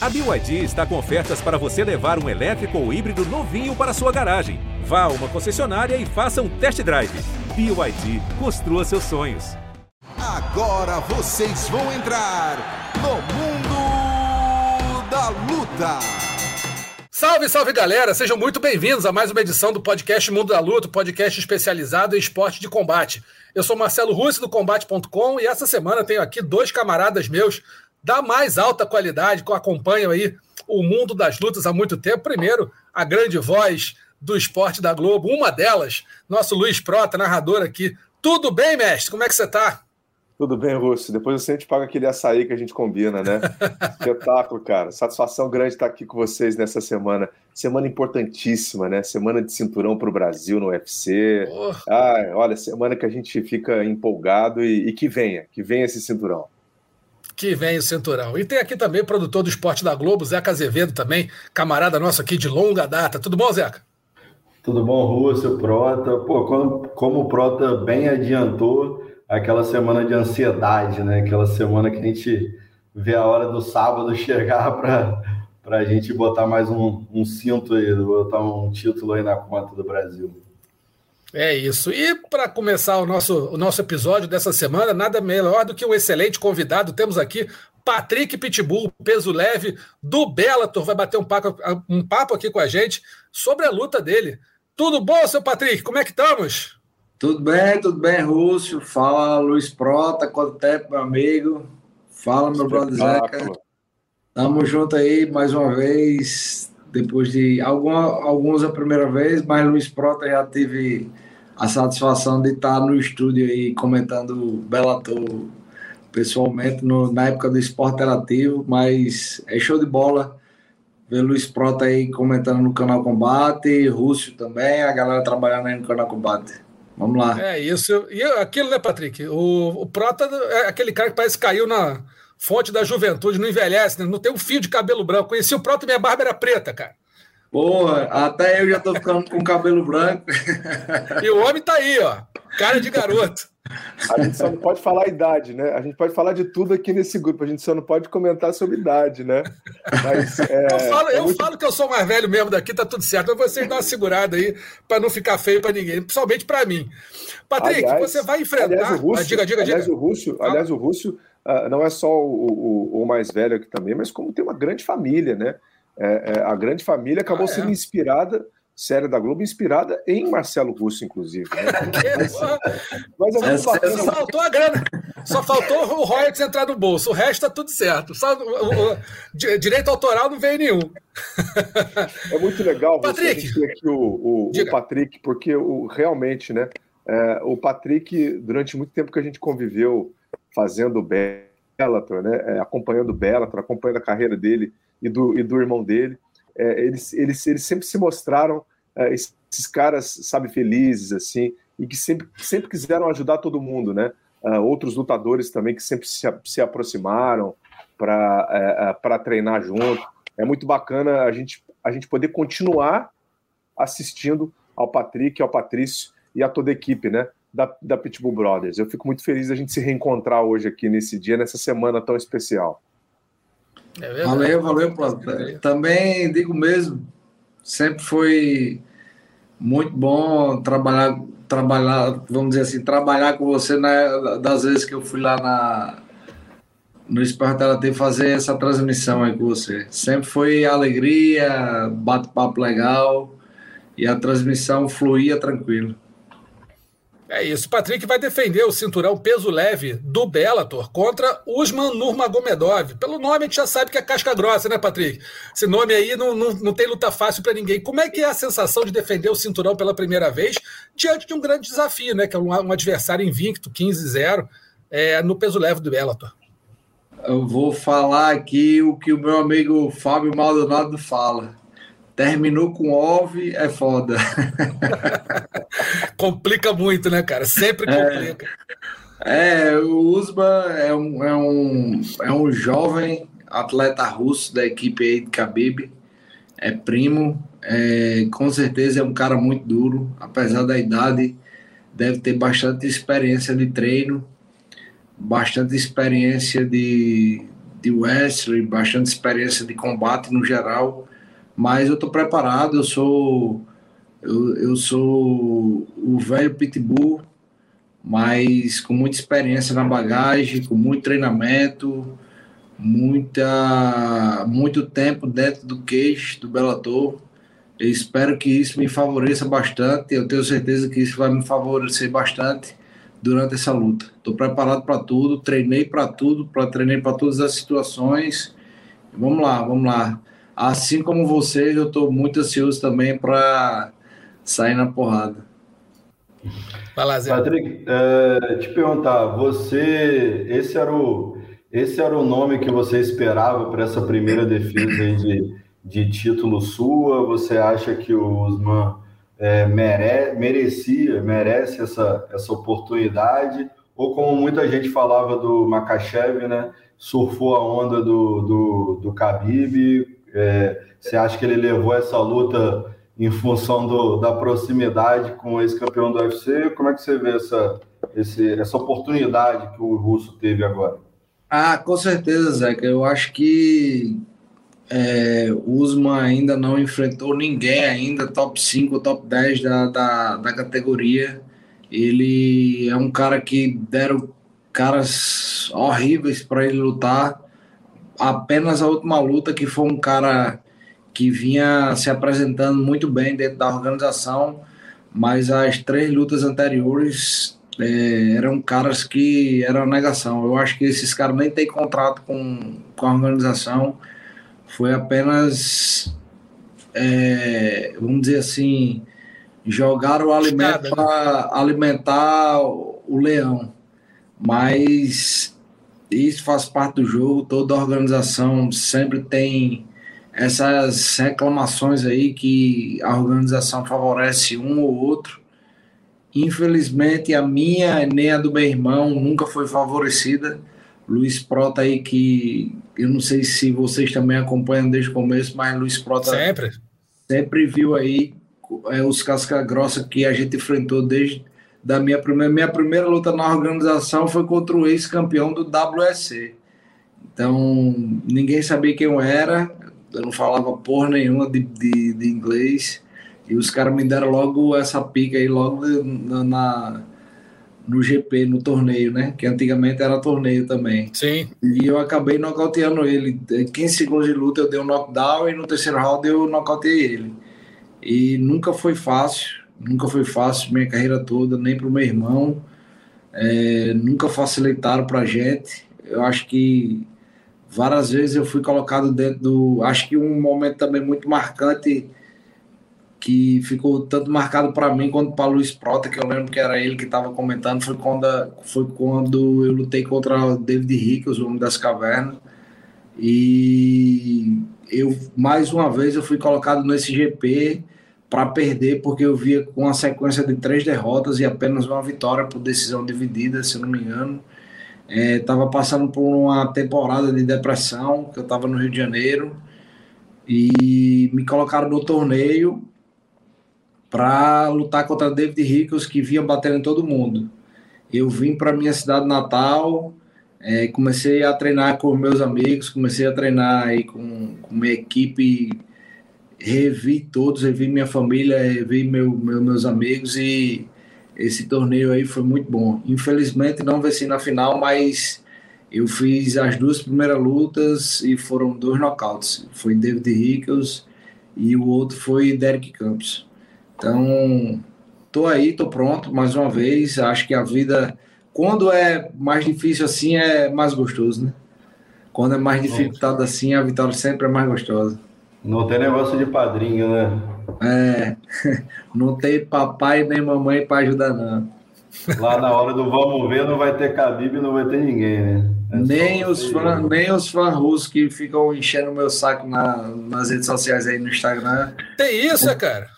A BYD está com ofertas para você levar um elétrico ou híbrido novinho para sua garagem. Vá a uma concessionária e faça um test drive. BYD, construa seus sonhos. Agora vocês vão entrar no mundo da luta. Salve, salve galera! Sejam muito bem-vindos a mais uma edição do podcast Mundo da Luta, podcast especializado em esporte de combate. Eu sou Marcelo Russo do Combate.com e essa semana tenho aqui dois camaradas meus da mais alta qualidade que acompanham aí o mundo das lutas há muito tempo. Primeiro, a grande voz do esporte da Globo, uma delas, nosso Luiz Prota, narrador aqui. Tudo bem, mestre? Como é que você está? Tudo bem, Russo. Depois você te paga aquele açaí que a gente combina, né? Espetáculo, cara. Satisfação grande estar aqui com vocês nessa semana. Semana importantíssima, né? Semana de cinturão para o Brasil no UFC. Oh. Ah, olha, semana que a gente fica empolgado e, e que venha, que venha esse cinturão que vem o cinturão. E tem aqui também o produtor do esporte da Globo, Zeca Azevedo também, camarada nosso aqui de longa data. Tudo bom, Zeca? Tudo bom, Rússio, Prota. Pô, como, como o Prota bem adiantou, aquela semana de ansiedade, né? Aquela semana que a gente vê a hora do sábado chegar para a gente botar mais um, um cinto aí, botar um título aí na conta do Brasil. É isso. E para começar o nosso, o nosso episódio dessa semana, nada melhor do que um excelente convidado. Temos aqui Patrick Pitbull, peso leve do Bellator, vai bater um papo, um papo aqui com a gente sobre a luta dele. Tudo bom, seu Patrick? Como é que estamos? Tudo bem, tudo bem, Rússio. Fala, Luiz Prota, quanto tempo, meu amigo? Fala, meu brother Zeca. Tamo junto aí mais uma vez depois de alguma, alguns a primeira vez, mas Luiz Prota já teve a satisfação de estar no estúdio aí comentando Bellator pessoalmente no, na época do esporte interativo, mas é show de bola ver Luiz Prota aí comentando no canal Combate, Rússio também, a galera trabalhando aí no canal Combate. Vamos lá. É isso. E aquilo, né, Patrick? O, o Prota é aquele cara que parece que caiu na, fonte da juventude, não envelhece, né? não tem um fio de cabelo branco. Conheci o próprio minha barba era preta, cara. Porra, até eu já tô ficando com cabelo branco. E o homem tá aí, ó. Cara de garoto. A gente só não pode falar a idade, né? A gente pode falar de tudo aqui nesse grupo, a gente só não pode comentar sobre idade, né? Mas, é, eu falo, é eu muito... falo que eu sou mais velho mesmo daqui, tá tudo certo. Mas vocês dão uma segurada aí para não ficar feio para ninguém, principalmente para mim. Patrick, aliás, você vai enfrentar. Aliás, o Rússio, ah, diga, diga, aliás, diga. O Rússio, aliás, o Rússio uh, não é só o, o, o, mais velho aqui também, mas como tem uma grande família, né? É, é, a grande família acabou ah, é. sendo inspirada série da Globo inspirada em Marcelo Russo, inclusive. Né? Mas é muito só, só faltou a grana, só faltou o royalties entrar no bolso, o resto tá tudo certo. Só, o, o, direito autoral não veio nenhum. É muito legal Patrick. você ter aqui o, o, o, Patrick, porque o, realmente, né? É, o Patrick, durante muito tempo que a gente conviveu fazendo Bellator, né? É, acompanhando o Bellator, acompanhando a carreira dele e do, e do irmão dele é, eles, eles, eles sempre se mostraram é, esses caras, sabe, felizes, assim, e que sempre, sempre quiseram ajudar todo mundo, né? Uh, outros lutadores também que sempre se, se aproximaram para é, é treinar junto. É muito bacana a gente, a gente poder continuar assistindo ao Patrick, ao Patrício e a toda a equipe, né? Da, da Pitbull Brothers. Eu fico muito feliz a gente se reencontrar hoje aqui nesse dia, nessa semana tão especial. É valeu, valeu. Também digo mesmo, sempre foi muito bom trabalhar, trabalhar, vamos dizer assim, trabalhar com você né, das vezes que eu fui lá na no Esporte Interativo fazer essa transmissão aí com você. Sempre foi alegria, bate-papo legal e a transmissão fluía tranquilo. É isso. Patrick vai defender o cinturão peso leve do Bellator contra Usman Nurmagomedov. Pelo nome a gente já sabe que é casca grossa, né, Patrick? Esse nome aí não, não, não tem luta fácil para ninguém. Como é que é a sensação de defender o cinturão pela primeira vez diante de um grande desafio, né? Que é um, um adversário invicto, 15-0, é, no peso leve do Bellator. Eu vou falar aqui o que o meu amigo Fábio Maldonado fala. Terminou com OV, é foda. complica muito, né, cara? Sempre é. complica. É, é o Usman é um, é, um, é um jovem atleta russo da equipe aí de Khabib. É primo, é, com certeza é um cara muito duro, apesar da idade, deve ter bastante experiência de treino, bastante experiência de, de Wesley, bastante experiência de combate no geral, mas eu estou preparado, eu sou eu, eu sou o velho pitbull, mas com muita experiência na bagagem, com muito treinamento, muita muito tempo dentro do queixo do Bellator. Eu espero que isso me favoreça bastante. Eu tenho certeza que isso vai me favorecer bastante durante essa luta. Estou preparado para tudo, treinei para tudo, para treinei para todas as situações. Vamos lá, vamos lá. Assim como vocês, eu estou muito ansioso também para sair na porrada. Vai lá, Zé. Patrick, é, te perguntar, você, esse era o, esse era o nome que você esperava para essa primeira defesa de, de título sua? Você acha que o Usman é, mere, merecia, merece essa, essa oportunidade? Ou como muita gente falava do Makachev, né? Surfou a onda do, do, do Khabib. É, você acha que ele levou essa luta em função do, da proximidade com esse campeão do UFC? Como é que você vê essa, esse, essa oportunidade que o Russo teve agora? Ah, com certeza, Zeca. Eu acho que é, o Usman ainda não enfrentou ninguém ainda, top 5, top 10 da, da, da categoria. Ele é um cara que deram caras horríveis para ele lutar. Apenas a última luta, que foi um cara que vinha se apresentando muito bem dentro da organização, mas as três lutas anteriores é, eram caras que eram negação. Eu acho que esses caras nem têm contrato com, com a organização foi apenas, é, vamos dizer assim, jogar o alimento né? para alimentar o leão. Mas isso faz parte do jogo, toda organização sempre tem essas reclamações aí que a organização favorece um ou outro. Infelizmente, a minha nem a do meu irmão nunca foi favorecida. Luiz Prota aí que eu não sei se vocês também acompanham desde o começo, mas Luiz Prota sempre, sempre viu aí é, os casca grossa que a gente enfrentou desde da minha primeira minha primeira luta na organização foi contra o ex-campeão do WSC. Então ninguém sabia quem eu era, eu não falava porra nenhuma de, de, de inglês e os caras me deram logo essa pica aí logo na, na no GP, no torneio, né? Que antigamente era torneio também. Sim. E eu acabei nocauteando ele. 15 segundos de luta eu dei um knockdown e no terceiro round eu nocauteei ele. E nunca foi fácil, nunca foi fácil minha carreira toda, nem para o meu irmão. É, nunca facilitaram para gente. Eu acho que várias vezes eu fui colocado dentro do. Acho que um momento também muito marcante que ficou tanto marcado para mim quanto para Luiz Prota, que eu lembro que era ele que estava comentando, foi quando, foi quando eu lutei contra o David Rickles, o homem das cavernas, e eu mais uma vez eu fui colocado nesse GP para perder, porque eu via com uma sequência de três derrotas e apenas uma vitória por decisão dividida, se não me engano. Estava é, passando por uma temporada de depressão, que eu estava no Rio de Janeiro, e me colocaram no torneio para lutar contra David Rickles, que vinha batendo em todo mundo. Eu vim para minha cidade natal, é, comecei a treinar com meus amigos, comecei a treinar aí com, com minha equipe, revi todos, revi minha família, revi meu, meu, meus amigos e esse torneio aí foi muito bom. Infelizmente não venci na final, mas eu fiz as duas primeiras lutas e foram dois nocautes. Foi David Rickles e o outro foi Derek Campos. Então, tô aí, tô pronto mais uma vez. Acho que a vida, quando é mais difícil assim, é mais gostoso, né? Quando é mais dificultado assim, a vitória sempre é mais gostosa. Não tem negócio de padrinho, né? É, não tem papai nem mamãe para ajudar, não. Lá na hora do vamos ver, não vai ter Khabib e não vai ter ninguém, né? É nem, os fã, nem os fãs russos que ficam enchendo o meu saco na, nas redes sociais aí no Instagram. Tem isso, cara?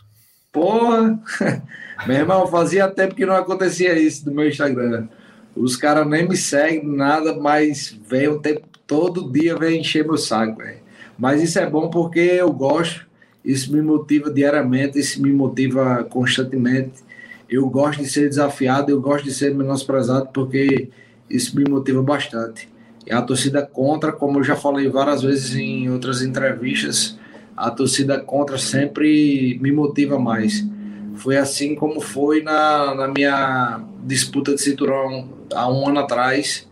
Porra! Meu irmão, fazia tempo que não acontecia isso no meu Instagram. Os caras nem me seguem, nada, mas vem o tempo, todo dia vem encher meu saco, véio. Mas isso é bom porque eu gosto, isso me motiva diariamente, isso me motiva constantemente. Eu gosto de ser desafiado, eu gosto de ser menosprezado porque isso me motiva bastante. E a torcida contra, como eu já falei várias vezes em outras entrevistas, a torcida contra sempre me motiva mais. Foi assim como foi na, na minha disputa de cinturão há um ano atrás.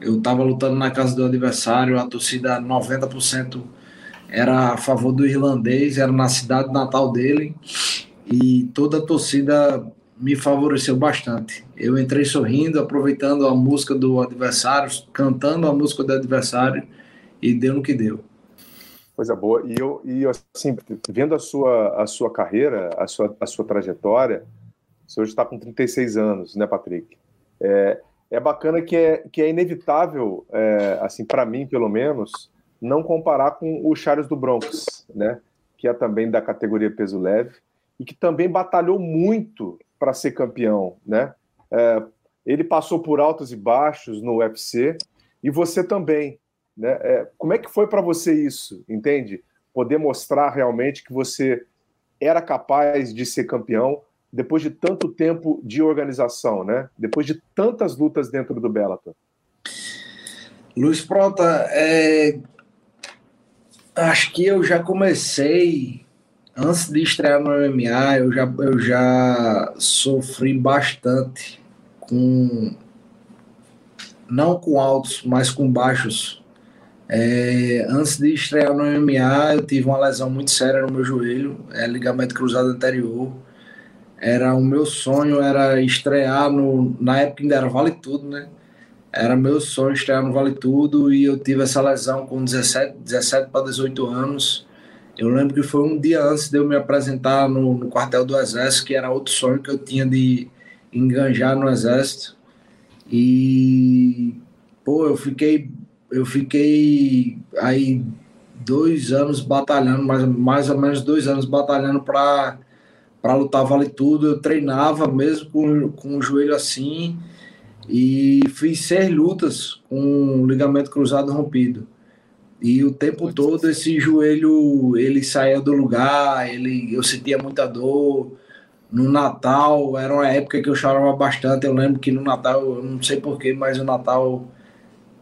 Eu estava lutando na casa do adversário, a torcida 90% era a favor do irlandês, era na cidade natal dele, e toda a torcida me favoreceu bastante. Eu entrei sorrindo, aproveitando a música do adversário, cantando a música do adversário, e deu no que deu. Coisa boa. E eu, e assim, vendo a sua, a sua carreira, a sua, a sua trajetória, você hoje está com 36 anos, né, Patrick? É, é bacana que é, que é inevitável, é, assim, para mim, pelo menos, não comparar com o Charles do Bronx, né? Que é também da categoria peso leve e que também batalhou muito para ser campeão, né? É, ele passou por altos e baixos no UFC e você também, né? É, como é que foi para você isso, entende? Poder mostrar realmente que você era capaz de ser campeão depois de tanto tempo de organização, né? Depois de tantas lutas dentro do Bellator. Luiz Prota, é... acho que eu já comecei antes de estrear no MMA, eu já, eu já sofri bastante com não com altos, mas com baixos. É, antes de estrear no MMA, eu tive uma lesão muito séria no meu joelho, é, ligamento cruzado anterior. Era o meu sonho era estrear no na época ainda era Vale Tudo, né? Era meu sonho estrear no Vale Tudo e eu tive essa lesão com 17, 17 para 18 anos. Eu lembro que foi um dia antes de eu me apresentar no, no quartel do Exército, que era outro sonho que eu tinha de enganjar no Exército. E pô, eu fiquei eu fiquei aí dois anos batalhando, mais, mais ou menos dois anos batalhando para lutar vale tudo. Eu treinava mesmo com, com o joelho assim e fiz seis lutas com ligamento cruzado rompido. E o tempo todo esse joelho ele saía do lugar, ele eu sentia muita dor. No Natal era uma época que eu chorava bastante. Eu lembro que no Natal, eu não sei porquê, mas o Natal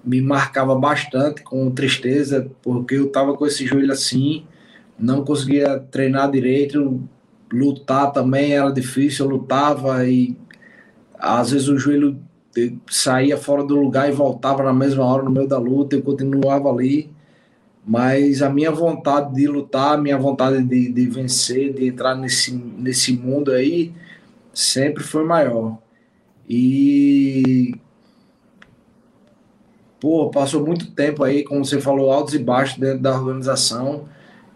me marcava bastante com tristeza, porque eu tava com esse joelho assim, não conseguia treinar direito, lutar também era difícil, eu lutava e às vezes o joelho saía fora do lugar e voltava na mesma hora no meio da luta, eu continuava ali, mas a minha vontade de lutar, a minha vontade de, de vencer, de entrar nesse, nesse mundo aí, sempre foi maior. E pô, passou muito tempo aí, como você falou, altos e baixos dentro da organização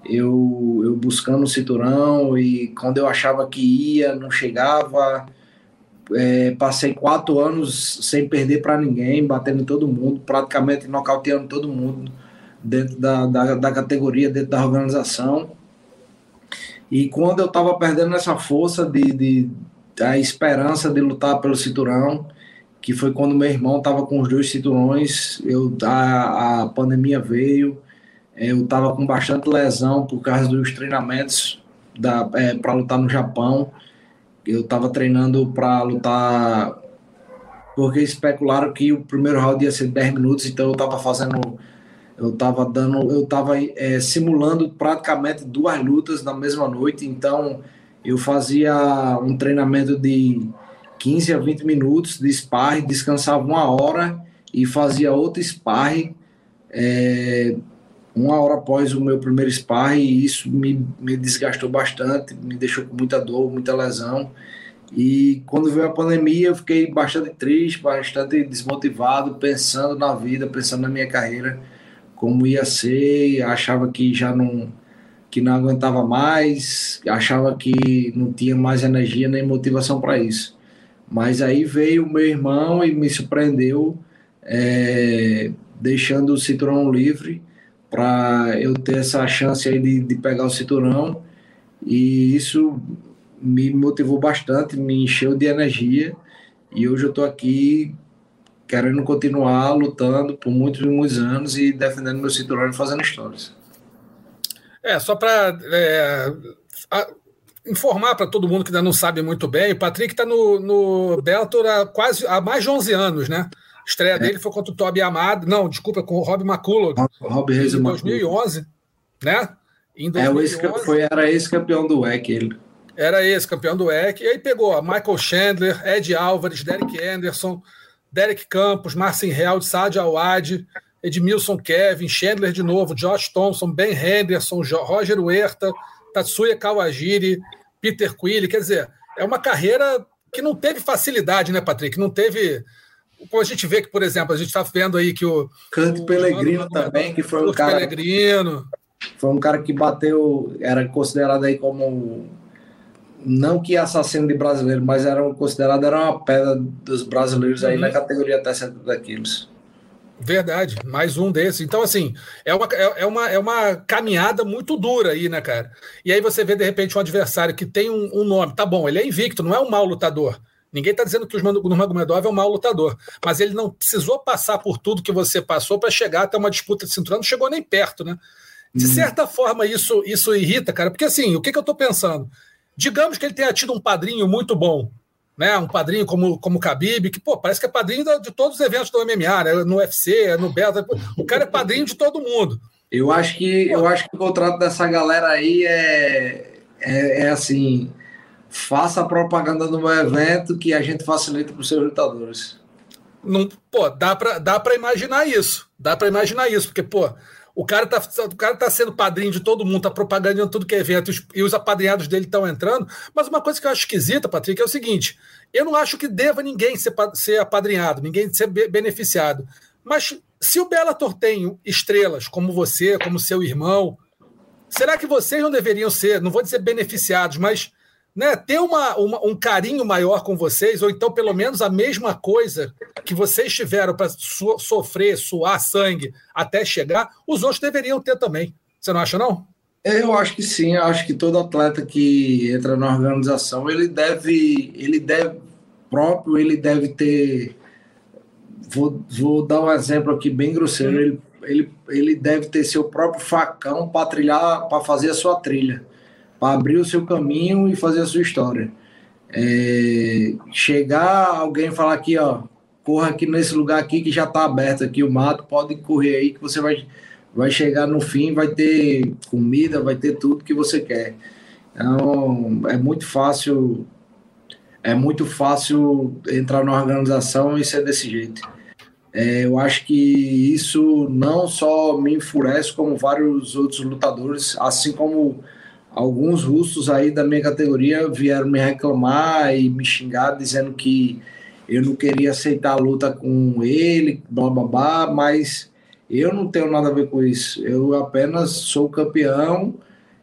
eu, eu buscando o cinturão e quando eu achava que ia, não chegava. É, passei quatro anos sem perder para ninguém, batendo em todo mundo, praticamente nocauteando todo mundo dentro da, da, da categoria, dentro da organização. E quando eu estava perdendo essa força de, de a esperança de lutar pelo cinturão, que foi quando meu irmão estava com os dois cinturões, eu a, a pandemia veio, eu estava com bastante lesão por causa dos treinamentos é, para lutar no Japão. Eu estava treinando para lutar porque especularam que o primeiro round ia ser 10 minutos, então eu estava fazendo eu estava dando, eu estava é, simulando praticamente duas lutas na mesma noite, então eu fazia um treinamento de 15 a 20 minutos de sparring, descansava uma hora e fazia outro sparring é, uma hora após o meu primeiro sparring, e isso me, me desgastou bastante, me deixou com muita dor, muita lesão. E quando veio a pandemia, eu fiquei bastante triste, bastante desmotivado, pensando na vida, pensando na minha carreira, como ia ser, achava que já não que não aguentava mais, achava que não tinha mais energia nem motivação para isso. Mas aí veio o meu irmão e me surpreendeu, é, deixando o cinturão livre para eu ter essa chance aí de, de pegar o cinturão e isso me motivou bastante, me encheu de energia e hoje eu estou aqui querendo continuar lutando por muitos e muitos anos e defendendo meu cinturão e fazendo histórias. É, só para é, informar para todo mundo que ainda não sabe muito bem, o Patrick está no, no Bellator há quase há mais de 11 anos, né? Estreia é. dele foi contra o Toby Amado. Não, desculpa, com o Rob McCullough. Rob Reis em 2011, né? Em 2011, é, foi, era ex-campeão do WEC, ele. Era ex-campeão do WEC. E aí pegou Michael Chandler, Ed Álvares, Derek Anderson, Derek Campos, Marcin Held, Saad Awad, Edmilson Kevin, Chandler de novo, Josh Thompson, Ben Henderson, Roger Huerta, Tatsuya Kawajiri, Peter Quille. Quer dizer, é uma carreira que não teve facilidade, né, Patrick? Não teve. A gente vê que, por exemplo, a gente está vendo aí que o. Canto Pellegrino também, que foi um cara. Pellegrino. Foi um cara que bateu, era considerado aí como. Não que assassino de brasileiro, mas era considerado era uma pedra dos brasileiros aí uhum. na categoria até 70 quilos. Verdade, mais um desses. Então, assim, é uma, é, é, uma, é uma caminhada muito dura aí, né, cara? E aí você vê, de repente, um adversário que tem um, um nome. Tá bom, ele é invicto, não é um mau lutador. Ninguém está dizendo que o Nurmagomedov é um mau lutador, mas ele não precisou passar por tudo que você passou para chegar até uma disputa de cinturão, não chegou nem perto, né? De hum. certa forma, isso, isso irrita, cara, porque assim, o que, que eu estou pensando? Digamos que ele tenha tido um padrinho muito bom, né, um padrinho como, como o Khabib, que pô, parece que é padrinho de todos os eventos do MMA, né, no UFC, no Beta, o cara é padrinho de todo mundo. Eu acho que, eu acho que o contrato dessa galera aí é, é, é assim, faça propaganda no meu evento que a gente facilita para os seus lutadores. Não, pô, dá para dá imaginar isso, dá para imaginar isso, porque, pô, o cara tá, o cara tá sendo padrinho de todo mundo, tá propagandando tudo que é evento, e os apadrinhados dele estão entrando. Mas uma coisa que eu acho esquisita, Patrick, é o seguinte: eu não acho que deva ninguém ser, ser apadrinhado, ninguém ser beneficiado. Mas se o Bellator tem estrelas como você, como seu irmão, será que vocês não deveriam ser, não vou dizer beneficiados, mas né, ter uma, uma, um carinho maior com vocês, ou então pelo menos a mesma coisa que vocês tiveram para so, sofrer, suar sangue até chegar, os outros deveriam ter também. Você não acha, não? Eu acho que sim, eu acho que todo atleta que entra na organização, ele deve, ele deve próprio, ele deve ter. Vou, vou dar um exemplo aqui bem grosseiro. Ele, ele, ele deve ter seu próprio facão para trilhar, para fazer a sua trilha para abrir o seu caminho e fazer a sua história. É, chegar alguém falar aqui, ó, corra aqui nesse lugar aqui que já está aberto aqui o mato, pode correr aí que você vai, vai chegar no fim, vai ter comida, vai ter tudo que você quer. Então, é muito fácil é muito fácil entrar na organização e ser desse jeito. É, eu acho que isso não só me enfurece, como vários outros lutadores, assim como alguns russos aí da minha categoria vieram me reclamar e me xingar dizendo que eu não queria aceitar a luta com ele, blá blá blá, mas eu não tenho nada a ver com isso. Eu apenas sou campeão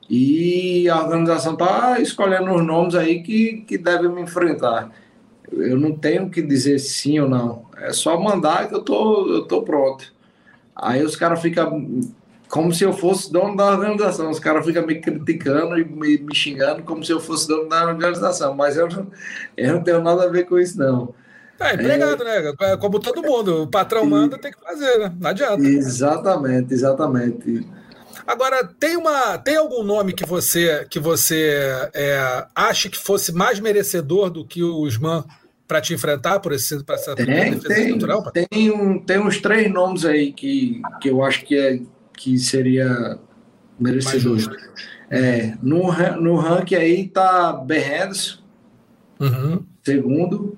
e a organização está escolhendo os nomes aí que, que devem me enfrentar. Eu não tenho que dizer sim ou não. É só mandar que eu tô, eu tô pronto. Aí os caras ficam como se eu fosse dono da organização. Os caras ficam me criticando e me, me, xingando como se eu fosse dono da organização, mas eu não, eu não tenho nada a ver com isso, não. É empregado, é, né? É como todo mundo. O patrão e, manda, tem que fazer, né? Não adianta. Exatamente, exatamente. Agora, tem, uma, tem algum nome que você que você é, acha que fosse mais merecedor do que o Usman para te enfrentar por esse, para essa tem, defesa tem, cultural? Tem, um, tem uns três nomes aí que, que eu acho que é que seria merecedor. É, no, no ranking aí tá Berredos, uhum. segundo.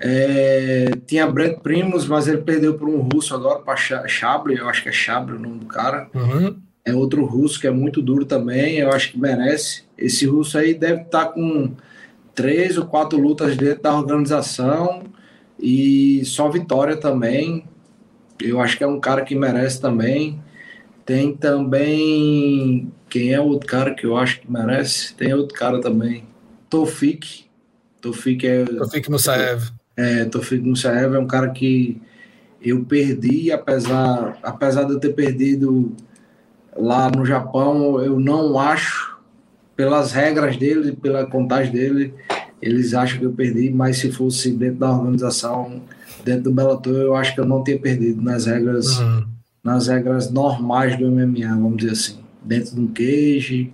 É, tinha Brett Primos, mas ele perdeu para um russo agora, para Chable, eu acho que é Chable o nome do cara. Uhum. É outro russo que é muito duro também, eu acho que merece. Esse russo aí deve estar tá com três ou quatro lutas dentro da organização e só vitória também. Eu acho que é um cara que merece também. Tem também. Quem é o outro cara que eu acho que merece? Tem outro cara também. Tofik. Tofik é. Tofik Musaev. É, Tofik Musaev é um cara que eu perdi, apesar, apesar de eu ter perdido lá no Japão, eu não acho, pelas regras dele, pela contagem dele, eles acham que eu perdi, mas se fosse dentro da organização, dentro do Bellator, eu acho que eu não tinha perdido nas regras. Uhum nas regras normais do MMA, vamos dizer assim, dentro de um cage,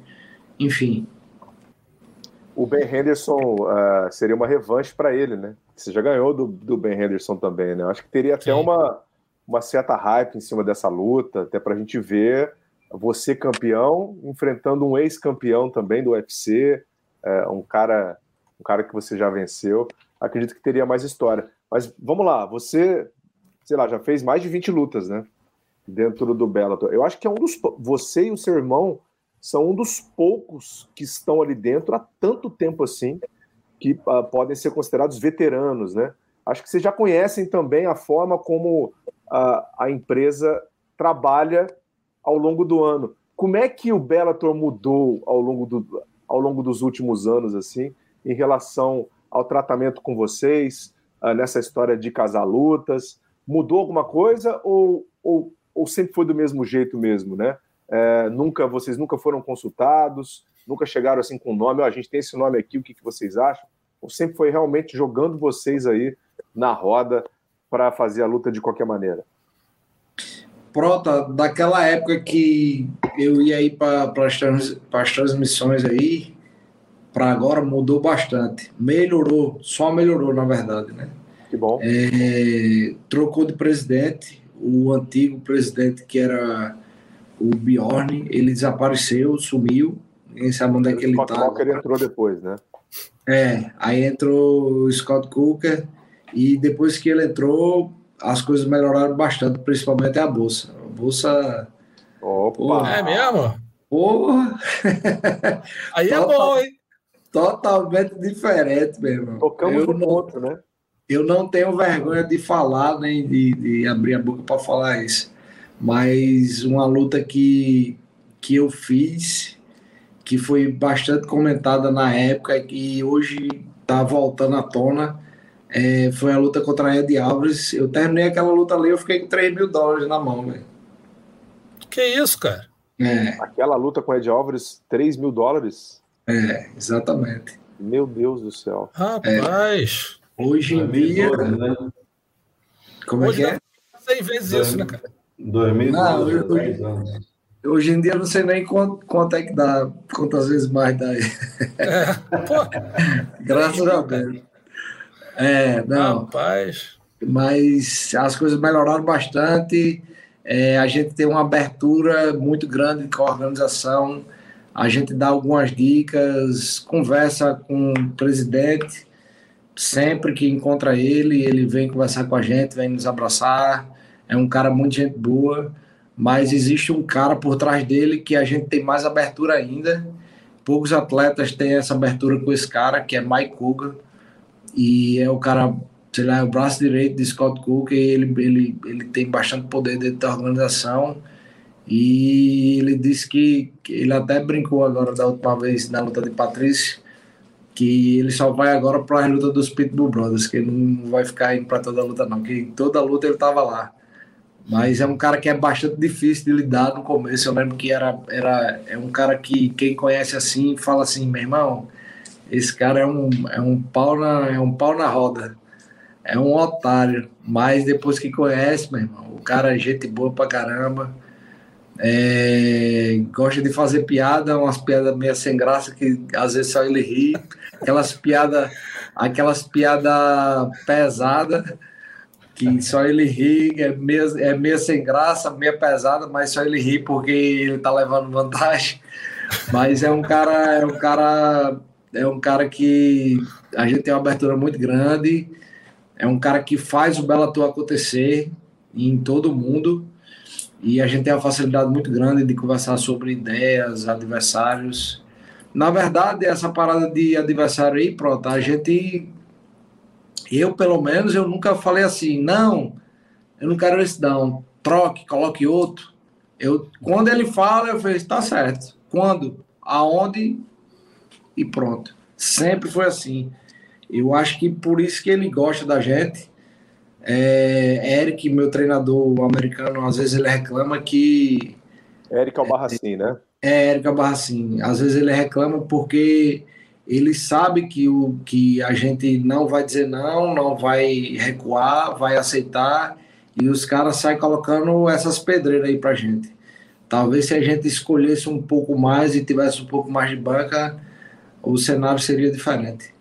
enfim. O Ben Henderson uh, seria uma revanche para ele, né? Você já ganhou do, do Ben Henderson também, né? Eu acho que teria até uma, uma certa hype em cima dessa luta, até para a gente ver você campeão enfrentando um ex-campeão também do UFC, é, um cara um cara que você já venceu. Acredito que teria mais história. Mas vamos lá, você, sei lá, já fez mais de 20 lutas, né? Dentro do Bellator. Eu acho que é um dos. Você e o seu irmão são um dos poucos que estão ali dentro há tanto tempo assim que uh, podem ser considerados veteranos, né? Acho que vocês já conhecem também a forma como uh, a empresa trabalha ao longo do ano. Como é que o Bellator mudou ao longo, do, ao longo dos últimos anos, assim, em relação ao tratamento com vocês, uh, nessa história de casar lutas? Mudou alguma coisa ou, ou, ou sempre foi do mesmo jeito mesmo, né? É, nunca vocês nunca foram consultados, nunca chegaram assim com o nome, a gente tem esse nome aqui, o que, que vocês acham? Ou sempre foi realmente jogando vocês aí na roda para fazer a luta de qualquer maneira? Prota, daquela época que eu ia ir para as transmissões aí, para agora mudou bastante. Melhorou, só melhorou, na verdade, né? Que bom. É, trocou de presidente, o antigo presidente que era o Bjorn, ele desapareceu, sumiu, ninguém sabe onde é que ele está. O ele entrou depois, né? É, aí entrou o Scott Cooker e depois que ele entrou, as coisas melhoraram bastante, principalmente a bolsa. A bolsa. Opa! Porra, é mesmo? Porra! Aí é bom, hein? Totalmente diferente, meu irmão. Tocamos eu no não, ponto, né? Eu não tenho vergonha de falar, nem de, de abrir a boca para falar isso. Mas uma luta que, que eu fiz que foi bastante comentada na época e hoje está voltando à tona. É, foi a luta contra a Ed Alves. Eu terminei aquela luta ali, eu fiquei com 3 mil dólares na mão, velho. Que isso, cara? É. Aquela luta com a Ed Alves, 3 mil dólares? É, exatamente. Meu Deus do céu. Rapaz. É. Hoje em dia. Né? Como hoje é que é? 100 vezes isso, né, cara? 2012, não, eu, anos. Hoje em dia eu não sei nem quanto, quanto é que dá, quantas vezes mais dá. É, Graças a Deus. É, não. Rapaz. Mas as coisas melhoraram bastante. É, a gente tem uma abertura muito grande com a organização. A gente dá algumas dicas, conversa com o presidente. Sempre que encontra ele, ele vem conversar com a gente, vem nos abraçar. É um cara muito gente boa mas existe um cara por trás dele que a gente tem mais abertura ainda. Poucos atletas têm essa abertura com esse cara, que é Mike Cougar, e é o cara, sei lá, é o braço direito de Scott Cook, e ele, ele, ele tem bastante poder dentro da organização, e ele disse que, que ele até brincou agora da última vez na luta de Patrícia, que ele só vai agora para a luta dos Pitbull Brothers, que ele não vai ficar indo para toda luta não, que toda luta ele estava lá. Mas é um cara que é bastante difícil de lidar no começo. Eu lembro que era, era é um cara que quem conhece assim fala assim, meu irmão, esse cara é um, é um pau na é um pau na roda. É um otário, mas depois que conhece, meu irmão, o cara é gente boa pra caramba. É, gosta de fazer piada, umas piadas meio sem graça que às vezes só ele ri, aquelas piadas aquelas piada pesada que só ele ri, é meio, é meio sem graça, meio pesada, mas só ele ri porque ele tá levando vantagem. Mas é um cara, é um cara, é um cara que a gente tem uma abertura muito grande, é um cara que faz o Bellator acontecer em todo mundo e a gente tem uma facilidade muito grande de conversar sobre ideias, adversários. Na verdade, essa parada de adversário aí, pronto, a gente eu, pelo menos, eu nunca falei assim, não, eu não quero esse não, troque, coloque outro. Eu, quando ele fala, eu falei, está certo. Quando, aonde e pronto. Sempre foi assim. Eu acho que por isso que ele gosta da gente. É, Eric, meu treinador americano, às vezes ele reclama que. Eric é o Barracin, né? É, Eric é o Barracin. Às vezes ele reclama porque ele sabe que, o, que a gente não vai dizer não, não vai recuar, vai aceitar, e os caras saem colocando essas pedreiras aí pra gente. Talvez se a gente escolhesse um pouco mais e tivesse um pouco mais de banca, o cenário seria diferente.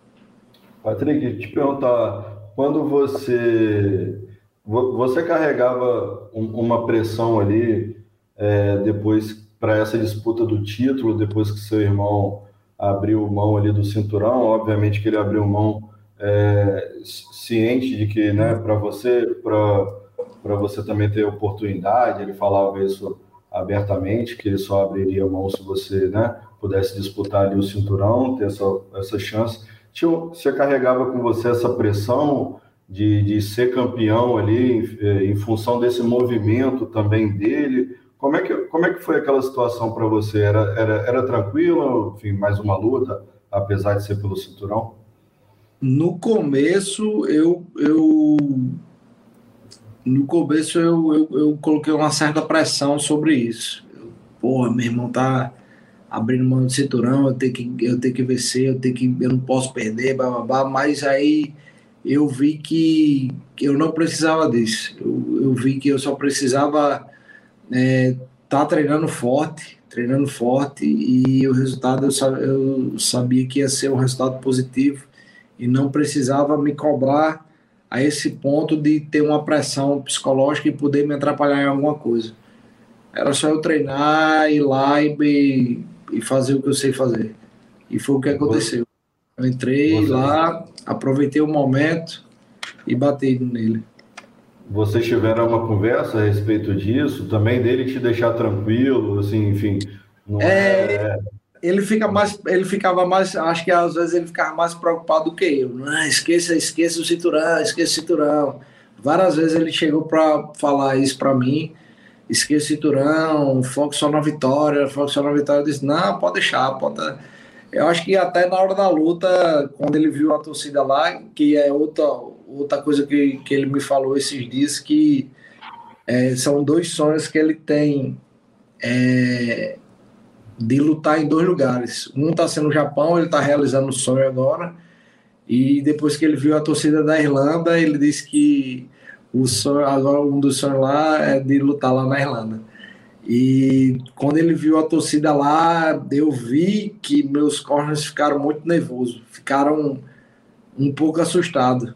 Patrick, te perguntar, quando você você carregava uma pressão ali é, depois para essa disputa do título, depois que seu irmão abriu mão ali do cinturão, obviamente que ele abriu mão é, ciente de que, né, para você, para você também ter oportunidade, ele falava isso abertamente, que ele só abriria mão se você, né, pudesse disputar ali o cinturão, ter essa, essa chance. Você carregava com você essa pressão de, de ser campeão ali em, é, em função desse movimento também dele? Como é que, como é que foi aquela situação para você? Era, era, era tranquilo? Enfim, mais uma luta, apesar de ser pelo cinturão? No começo, eu, eu no começo eu, eu, eu, coloquei uma certa pressão sobre isso. Porra, meu irmão tá abrindo mão do cinturão, eu tenho que, eu tenho que vencer, eu, tenho que, eu não posso perder, blá, blá, blá. mas aí eu vi que eu não precisava disso. Eu, eu vi que eu só precisava é, tá treinando forte, treinando forte e o resultado eu, eu sabia que ia ser um resultado positivo e não precisava me cobrar a esse ponto de ter uma pressão psicológica e poder me atrapalhar em alguma coisa. Era só eu treinar, ir lá e, e fazer o que eu sei fazer. E foi o que aconteceu. Eu entrei lá, aproveitei o momento e bati nele. Vocês tiveram uma conversa a respeito disso, também dele te deixar tranquilo, assim, enfim. É, é, Ele fica mais, ele ficava mais, acho que às vezes ele ficava mais preocupado do que eu. Não, esqueça, esqueça o cinturão, esqueça o cinturão. Várias vezes ele chegou para falar isso para mim. Esqueça o cinturão, foco só na vitória, foco só na vitória. Eu disse, não, pode deixar, pode. Eu acho que até na hora da luta, quando ele viu a torcida lá, que é outra, outra coisa que, que ele me falou esses dias, que é, são dois sonhos que ele tem é, de lutar em dois lugares. Um está sendo o Japão, ele está realizando o sonho agora, e depois que ele viu a torcida da Irlanda, ele disse que o sonho, agora um dos sonhos lá é de lutar lá na Irlanda. E quando ele viu a torcida lá, eu vi que meus corners ficaram muito nervosos, ficaram um pouco assustados.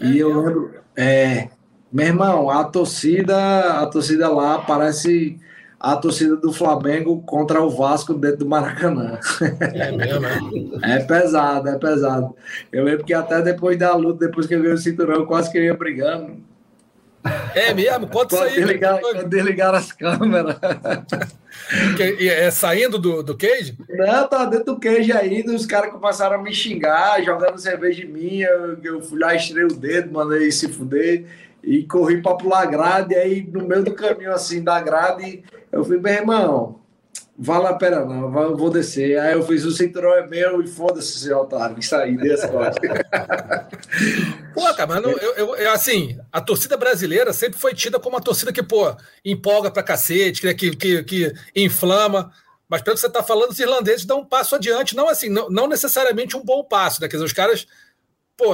É, e eu lembro, é, meu irmão, a torcida, a torcida lá parece a torcida do Flamengo contra o Vasco dentro do Maracanã. É mesmo, é? É pesado, é pesado. Eu lembro que até depois da luta, depois que eu ganhei o cinturão, eu quase queria brigando. É mesmo? Conta isso aí. Desligar, desligar as câmeras. Que, é saindo do, do cage? Não, tá dentro do cage ainda. Os caras começaram a me xingar, jogando cerveja em mim. Eu, eu fui lá, estirei o dedo, mandei se fuder e corri para pular a grade. Aí, no meio do caminho, assim, da grade, eu fui, meu irmão, vale a pena não, eu vou descer. Aí eu fiz o cinturão é meu e foda-se, seu otário, e saí desse Pô, cara, mas eu, eu, eu, assim, a torcida brasileira sempre foi tida como uma torcida que, pô, empolga pra cacete, que, que, que inflama. Mas pelo que você tá falando, os irlandeses dão um passo adiante, não assim, não, não necessariamente um bom passo, né? Quer dizer, os caras pô,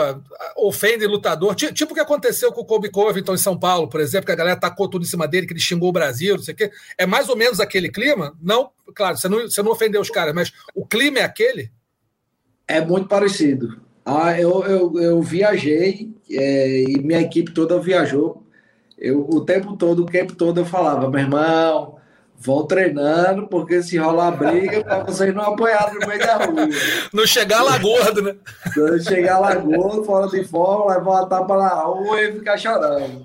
ofende lutador. Tipo o que aconteceu com o Kobe Covington em São Paulo, por exemplo, que a galera tacou tudo em cima dele, que ele xingou o Brasil, não sei o quê. É mais ou menos aquele clima? Não, claro, você não, você não ofendeu os caras, mas o clima é aquele? É muito parecido. Ah, eu, eu, eu viajei é, e minha equipe toda viajou. Eu, o tempo todo, o tempo todo eu falava, meu irmão, Vão treinando, porque se rolar briga, para vocês não apanharem no meio da rua. Não chegar lá gordo, né? Não chegar lá gordo, fora de forma, levar uma tapa na rua e ficar chorando.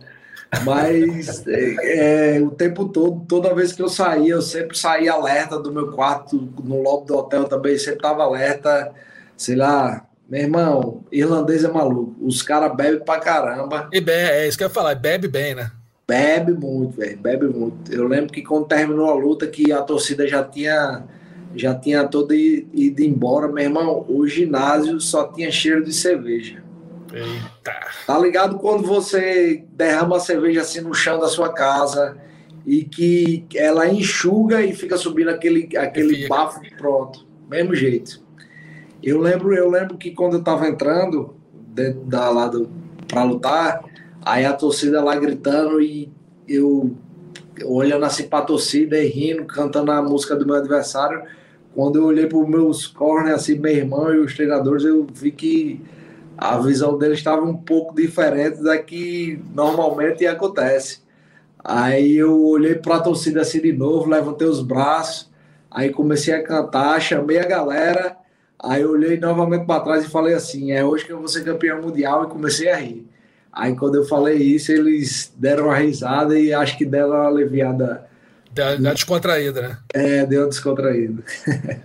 Mas é, é, o tempo todo, toda vez que eu saía, eu sempre saía alerta do meu quarto, no lobby do hotel também, sempre estava alerta, sei lá, meu irmão, irlandês é maluco. Os caras bebem pra caramba. E bebe, é isso que eu ia falar, bebe bem, né? Bebe muito, velho, bebe muito. Eu lembro que quando terminou a luta, que a torcida já tinha já tinha toda ido embora, meu irmão, o ginásio só tinha cheiro de cerveja. Eita. Tá ligado quando você derrama a cerveja assim no chão da sua casa e que ela enxuga e fica subindo aquele, aquele bafo pronto, mesmo jeito. Eu lembro, eu lembro que quando eu tava entrando dentro da lado para lutar, Aí a torcida lá gritando e eu olhando assim pra torcida e rindo, cantando a música do meu adversário. Quando eu olhei para meus corners, assim, meu irmão e os treinadores, eu vi que a visão dele estava um pouco diferente da que normalmente acontece. Aí eu olhei para a torcida assim de novo, levantei os braços, aí comecei a cantar, chamei a galera, aí eu olhei novamente para trás e falei assim: é hoje que eu vou ser campeão mundial e comecei a rir. Aí quando eu falei isso, eles deram uma risada e acho que deram uma aliviada. Deu uma descontraída, né? É, deu uma descontraída.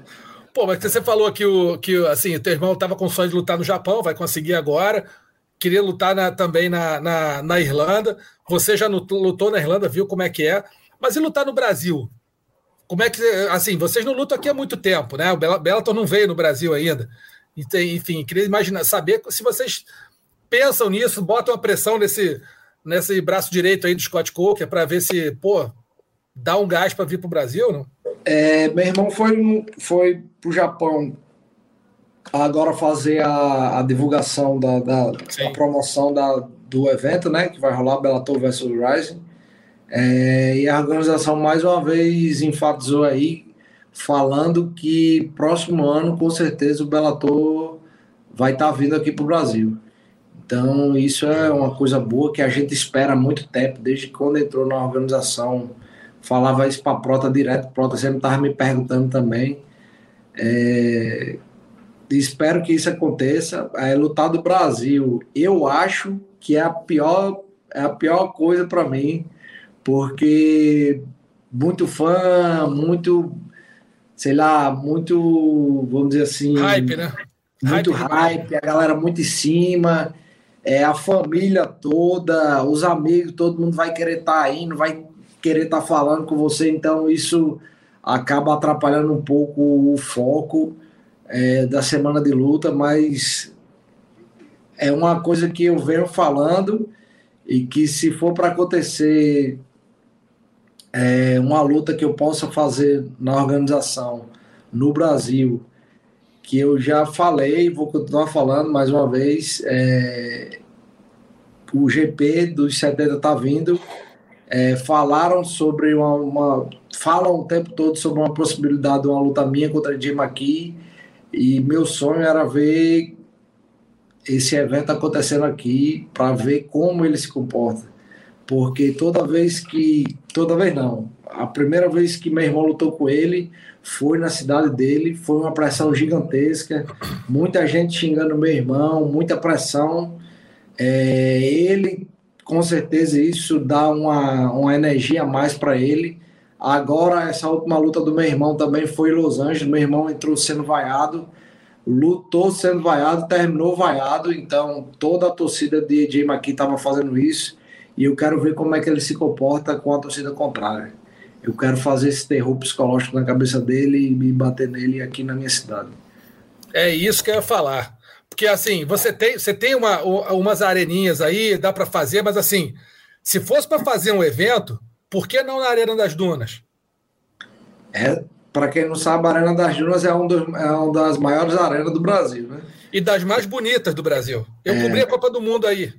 Pô, mas você falou que o que assim, teu irmão estava com sonho de lutar no Japão, vai conseguir agora. Queria lutar na, também na, na, na, Irlanda. Você já lutou na Irlanda, viu como é que é. Mas e lutar no Brasil? Como é que. Assim, vocês não lutam aqui há muito tempo, né? O Bellator não veio no Brasil ainda. Enfim, queria imaginar, saber se vocês pensam nisso, botam uma pressão nesse, nesse braço direito aí do Scott Coker para ver se, pô, dá um gás para vir para o Brasil, não? É, meu irmão foi, foi para o Japão agora fazer a, a divulgação da, da a promoção da, do evento, né? Que vai rolar Bellator vs Rising. É, e a organização mais uma vez enfatizou aí, falando que próximo ano, com certeza, o Bellator vai estar tá vindo aqui para o Brasil. Então, isso é uma coisa boa que a gente espera há muito tempo, desde quando entrou na organização falava isso para a Prota direto, Prota sempre estava me perguntando também. É, espero que isso aconteça. É, lutar do Brasil, eu acho que é a pior, é a pior coisa para mim, porque muito fã, muito, sei lá, muito, vamos dizer assim. Hype, né? Muito hype, hype a galera muito em cima. É, a família toda, os amigos, todo mundo vai querer estar tá indo, vai querer estar tá falando com você, então isso acaba atrapalhando um pouco o foco é, da semana de luta, mas é uma coisa que eu venho falando e que se for para acontecer é, uma luta que eu possa fazer na organização no Brasil, que eu já falei, vou continuar falando mais uma vez, é, o GP dos 70 está vindo, é, falaram sobre uma, uma, falam o tempo todo sobre uma possibilidade de uma luta minha contra Jim McKee e meu sonho era ver esse evento acontecendo aqui para ver como ele se comporta. Porque toda vez que toda vez não a primeira vez que meu irmão lutou com ele foi na cidade dele foi uma pressão gigantesca muita gente xingando meu irmão muita pressão é, ele com certeza isso dá uma, uma energia a mais para ele. Agora, essa última luta do meu irmão também foi em Los Angeles. Meu irmão entrou sendo vaiado, lutou sendo vaiado, terminou vaiado. Então, toda a torcida de AJ McKee estava fazendo isso. E eu quero ver como é que ele se comporta com a torcida contrária. Eu quero fazer esse terror psicológico na cabeça dele e me bater nele aqui na minha cidade. É isso que eu ia falar. Porque assim, você tem, você tem uma, umas areninhas aí, dá para fazer, mas assim, se fosse para fazer um evento, por que não na Arena das Dunas? É, para quem não sabe, a Arena das Dunas é, um dos, é uma das maiores arenas do Brasil, né? E das mais bonitas do Brasil. Eu é. cobri a Copa do Mundo aí.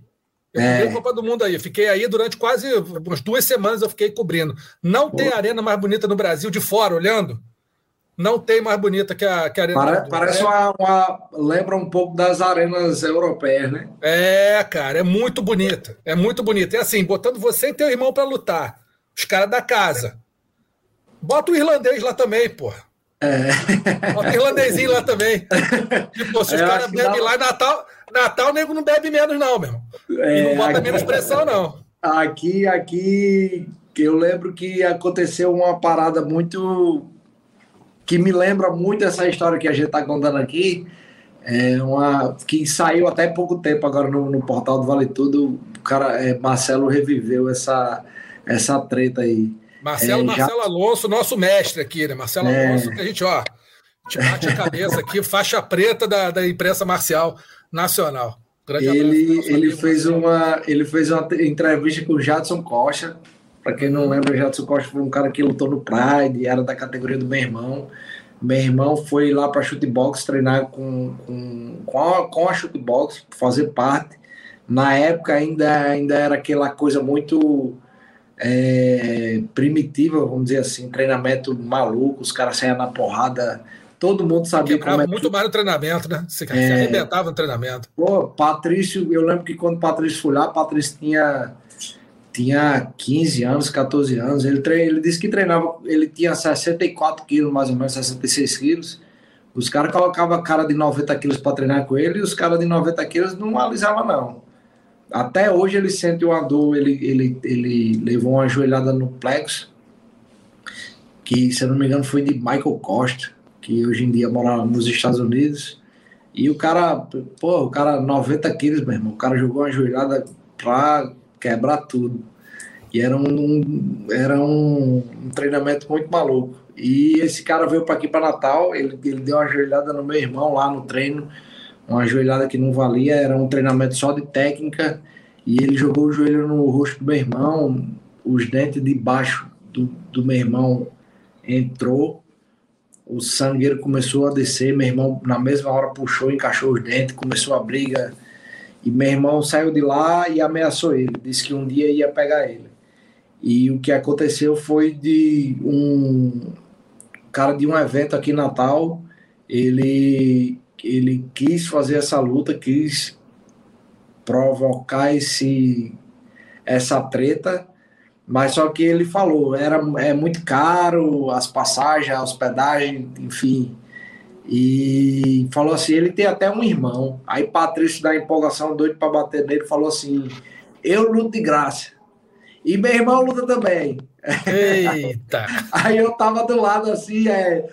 Eu é. cobri a Copa do Mundo aí. fiquei aí durante quase umas duas semanas, eu fiquei cobrindo. Não Pô. tem arena mais bonita no Brasil de fora, olhando não tem mais bonita que a, que a Arena. Para, parece uma, uma, Lembra um pouco das arenas europeias, né? É, cara, é muito bonita. É muito bonita. É assim, botando você e teu irmão para lutar. Os caras da casa. Bota o irlandês lá também, pô. É. Bota o irlandezinho lá também. Pô, se os caras bebem dá... lá, Natal, Natal o nego não bebe menos, não, meu. É, e não bota aqui... menos pressão, não. Aqui, aqui, eu lembro que aconteceu uma parada muito que me lembra muito essa história que a gente está contando aqui, é uma que saiu até pouco tempo agora no, no portal do Vale Tudo. O cara, é, Marcelo reviveu essa, essa treta aí. Marcelo, é, Marcelo já... Alonso, nosso mestre aqui, né? Marcelo é... Alonso, que a gente, ó, gente bate a cabeça aqui, faixa preta da, da imprensa marcial nacional. Grande ele, ele, fez uma, ele fez uma entrevista com o Jadson Costa, para quem não lembra, o Jadson Costa foi um cara que lutou no Pride, era da categoria do meu irmão. Meu irmão foi lá para chutebox treinar com, com, com, a, com a chutebox, fazer parte. Na época ainda, ainda era aquela coisa muito é, primitiva, vamos dizer assim, treinamento maluco, os caras saíam na porrada Todo mundo sabia Quebrava como é muito que... mais no treinamento, né? Você, é... arrebentava no treinamento. Pô, Patrício, eu lembro que quando o Patrício foi lá, Patrício tinha, tinha 15 anos, 14 anos. Ele, trein... ele disse que treinava, ele tinha 64 quilos, mais ou menos, 66 quilos. Os caras colocavam cara de 90 quilos para treinar com ele e os caras de 90 quilos não alisavam, não. Até hoje ele sente uma dor, ele, ele, ele levou uma joelhada no plexo, que, se eu não me engano, foi de Michael Costa que hoje em dia mora nos Estados Unidos. E o cara, pô, o cara 90 quilos, meu irmão, o cara jogou uma joelhada pra quebrar tudo. E era um, era um, um treinamento muito maluco. E esse cara veio para aqui para Natal, ele, ele deu uma joelhada no meu irmão lá no treino, uma joelhada que não valia, era um treinamento só de técnica. E ele jogou o joelho no rosto do meu irmão, os dentes de baixo do, do meu irmão entrou o sangueiro começou a descer, meu irmão na mesma hora puxou, encaixou os dentes, começou a briga. E meu irmão saiu de lá e ameaçou ele, disse que um dia ia pegar ele. E o que aconteceu foi de um cara de um evento aqui em Natal, ele ele quis fazer essa luta, quis provocar esse essa treta mas só que ele falou, era é muito caro as passagens, a hospedagem, enfim. E falou assim, ele tem até um irmão. Aí Patrício da empolgação doido para bater nele, falou assim: "Eu luto de graça. E meu irmão luta também". Eita. aí eu tava do lado assim, é,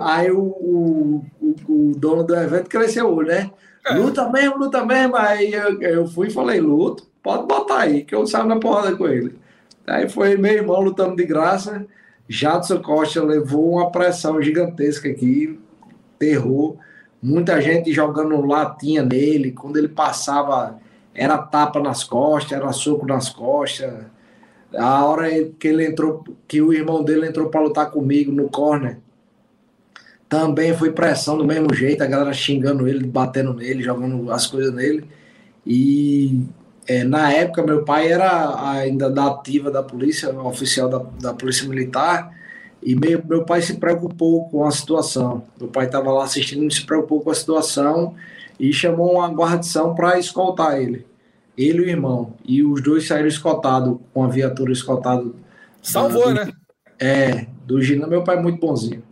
aí o, o, o, dono do evento cresceu né? É. Luta mesmo, luta mesmo. Aí eu, eu fui e falei: "Luto, pode botar aí, que eu saio na porrada com ele". Aí foi meu irmão lutando de graça. Jadson Costa levou uma pressão gigantesca aqui, terror. Muita gente jogando latinha nele. Quando ele passava, era tapa nas costas, era soco nas costas. A hora que ele entrou, que o irmão dele entrou para lutar comigo no corner, também foi pressão do mesmo jeito, a galera xingando ele, batendo nele, jogando as coisas nele. E é, na época, meu pai era ainda da ativa da polícia, oficial da, da polícia militar, e meu, meu pai se preocupou com a situação. Meu pai estava lá assistindo e se preocupou com a situação e chamou uma guarnição para escoltar ele. Ele e o irmão. E os dois saíram escoltados, com a viatura escoltada. Salvou, do, né? É, do Gina. Meu pai é muito bonzinho.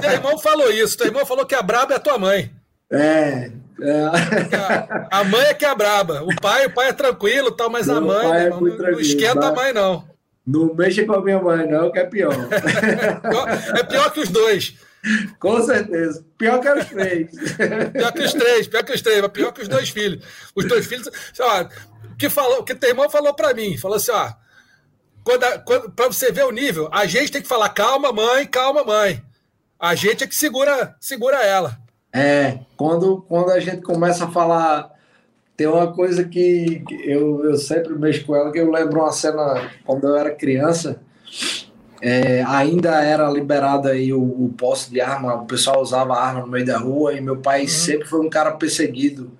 Teu irmão falou isso. Teu irmão falou que a braba é a tua mãe. É, é. A, mãe é que é braba. O pai, o pai é tranquilo, tal, mas a mãe é não, não, esquenta a mãe, não. Não mexa com a minha mãe, não, que é pior. é pior que os dois. Com certeza. Pior que os três. Pior que os três, pior que os três, mas pior que os dois filhos. Os dois filhos. Ó, que falou, que teu irmão falou para mim, falou assim, ó. Quando, quando, pra você ver o nível, a gente tem que falar, calma, mãe, calma, mãe. A gente é que segura, segura ela. É, quando, quando a gente começa a falar. Tem uma coisa que eu, eu sempre mexo com ela, que eu lembro uma cena quando eu era criança. É, ainda era liberada aí o, o posse de arma, o pessoal usava arma no meio da rua e meu pai uhum. sempre foi um cara perseguido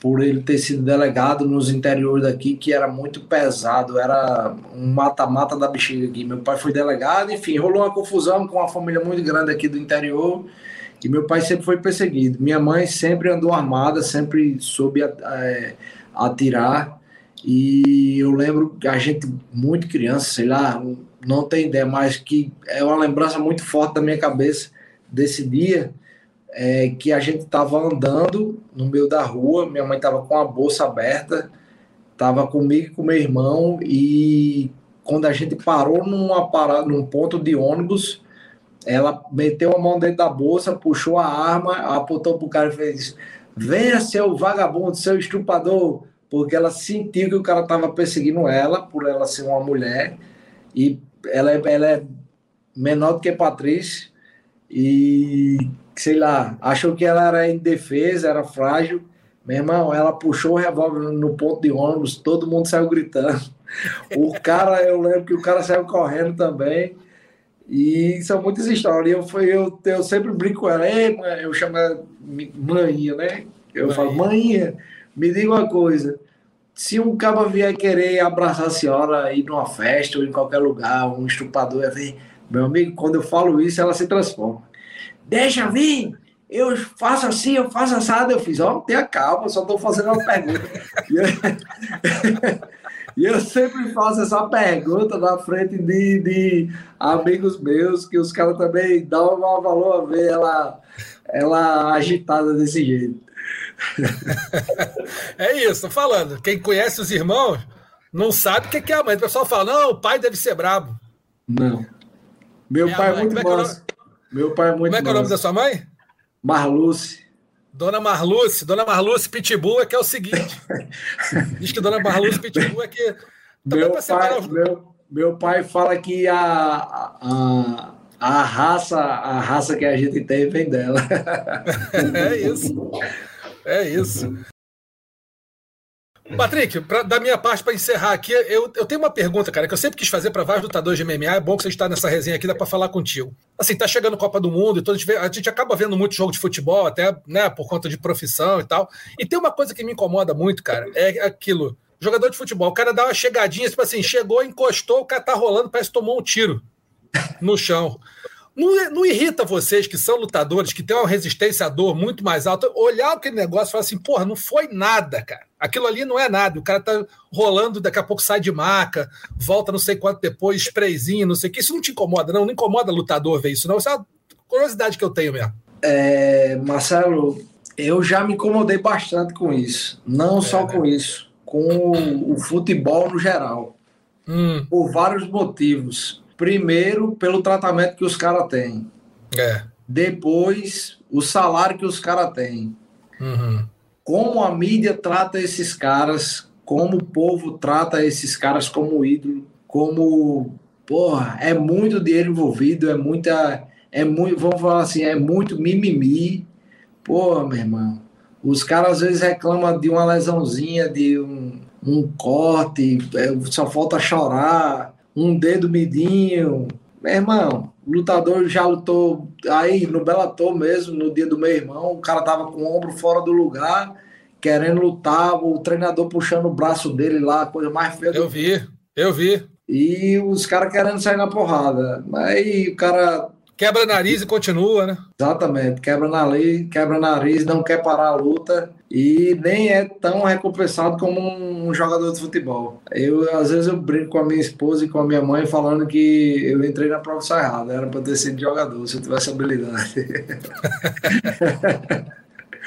por ele ter sido delegado nos interiores daqui, que era muito pesado, era um mata-mata da bexiga aqui. Meu pai foi delegado, enfim, rolou uma confusão com uma família muito grande aqui do interior e meu pai sempre foi perseguido. Minha mãe sempre andou armada, sempre soube é, atirar. E eu lembro que a gente, muito criança, sei lá, não tem ideia, mas que é uma lembrança muito forte da minha cabeça desse dia, é, que a gente estava andando no meio da rua, minha mãe estava com a bolsa aberta, estava comigo e com meu irmão, e quando a gente parou numa parada, num ponto de ônibus, ela meteu a mão dentro da bolsa, puxou a arma, apontou pro cara e fez: Venha, seu vagabundo, seu estupador, porque ela sentiu que o cara estava perseguindo ela, por ela ser uma mulher, e ela, é, ela é menor do que Patrícia, e sei lá, achou que ela era indefesa, era frágil. Meu irmão, ela puxou o revólver no ponto de ônibus, todo mundo saiu gritando. O cara, eu lembro que o cara saiu correndo também. E são muitas histórias. Eu, eu, eu sempre brinco com ela, eu chamo ela manhinha, né? Eu falo, manhinha, me diga uma coisa. Se um cabo vier querer abraçar a senhora ir numa festa ou em qualquer lugar, um estupador, vai vir, Meu amigo, quando eu falo isso, ela se transforma. Deixa vir! Eu faço assim, eu faço assado. Eu fiz, ó, oh, tenha calma, só estou fazendo uma pergunta. e eu sempre faço essa pergunta na frente de, de amigos meus, que os caras também dão um valor a ver ela, ela agitada desse jeito. é isso, tô falando. Quem conhece os irmãos não sabe o que é a mãe. O pessoal fala, não, o pai deve ser brabo. Não. Meu pai é muito é bom. Meu pai é muito Como é que é o nome da sua mãe? Marluce. Dona Marluce, Dona Marluce Pitbull é que é o seguinte. Diz que Dona Marluce Pitbull é que. Meu pai, meu, meu pai fala que a, a, a, raça, a raça que a gente tem vem dela. é isso. É isso. Patrick, pra, da minha parte, para encerrar aqui, eu, eu tenho uma pergunta, cara, que eu sempre quis fazer para vários lutadores de MMA. É bom que você está nessa resenha aqui, dá para falar contigo. Assim, tá chegando Copa do Mundo e todo, a, gente vê, a gente acaba vendo muito jogo de futebol, até né, por conta de profissão e tal. E tem uma coisa que me incomoda muito, cara, é aquilo. Jogador de futebol, o cara dá uma chegadinha, tipo assim, chegou, encostou, o cara tá rolando, parece que tomou um tiro no chão. Não, não, irrita vocês que são lutadores, que têm uma resistência à dor muito mais alta, olhar aquele negócio e falar assim, porra, não foi nada, cara. Aquilo ali não é nada. O cara tá rolando, daqui a pouco sai de maca, volta não sei quanto depois, sprayzinho, não sei o que. Isso não te incomoda, não? Não incomoda lutador ver isso, não? Isso é uma curiosidade que eu tenho mesmo. É, Marcelo, eu já me incomodei bastante com isso. Não é, só né? com isso, com o, o futebol no geral. Hum. Por vários motivos Primeiro, pelo tratamento que os caras têm. É. Depois, o salário que os caras têm. Uhum. Como a mídia trata esses caras, como o povo trata esses caras como ídolo, como. Porra, é muito dinheiro envolvido, é muita. É muito, vamos falar assim, é muito mimimi. Porra, meu irmão. Os caras às vezes reclamam de uma lesãozinha, de um, um corte, é, só falta chorar um dedo midinho. Meu irmão, lutador já lutou aí no Bellator mesmo, no dia do meu irmão, o cara tava com o ombro fora do lugar, querendo lutar, o treinador puxando o braço dele lá, coisa mais feia. Eu vi, eu vi. E os caras querendo sair na porrada. Aí o cara Quebra nariz e continua, né? Exatamente, quebra nariz, quebra nariz, não quer parar a luta e nem é tão recompensado como um, jogador de futebol. Eu às vezes eu brinco com a minha esposa e com a minha mãe falando que eu entrei na profissão errada, era para ter sido jogador se eu tivesse habilidade.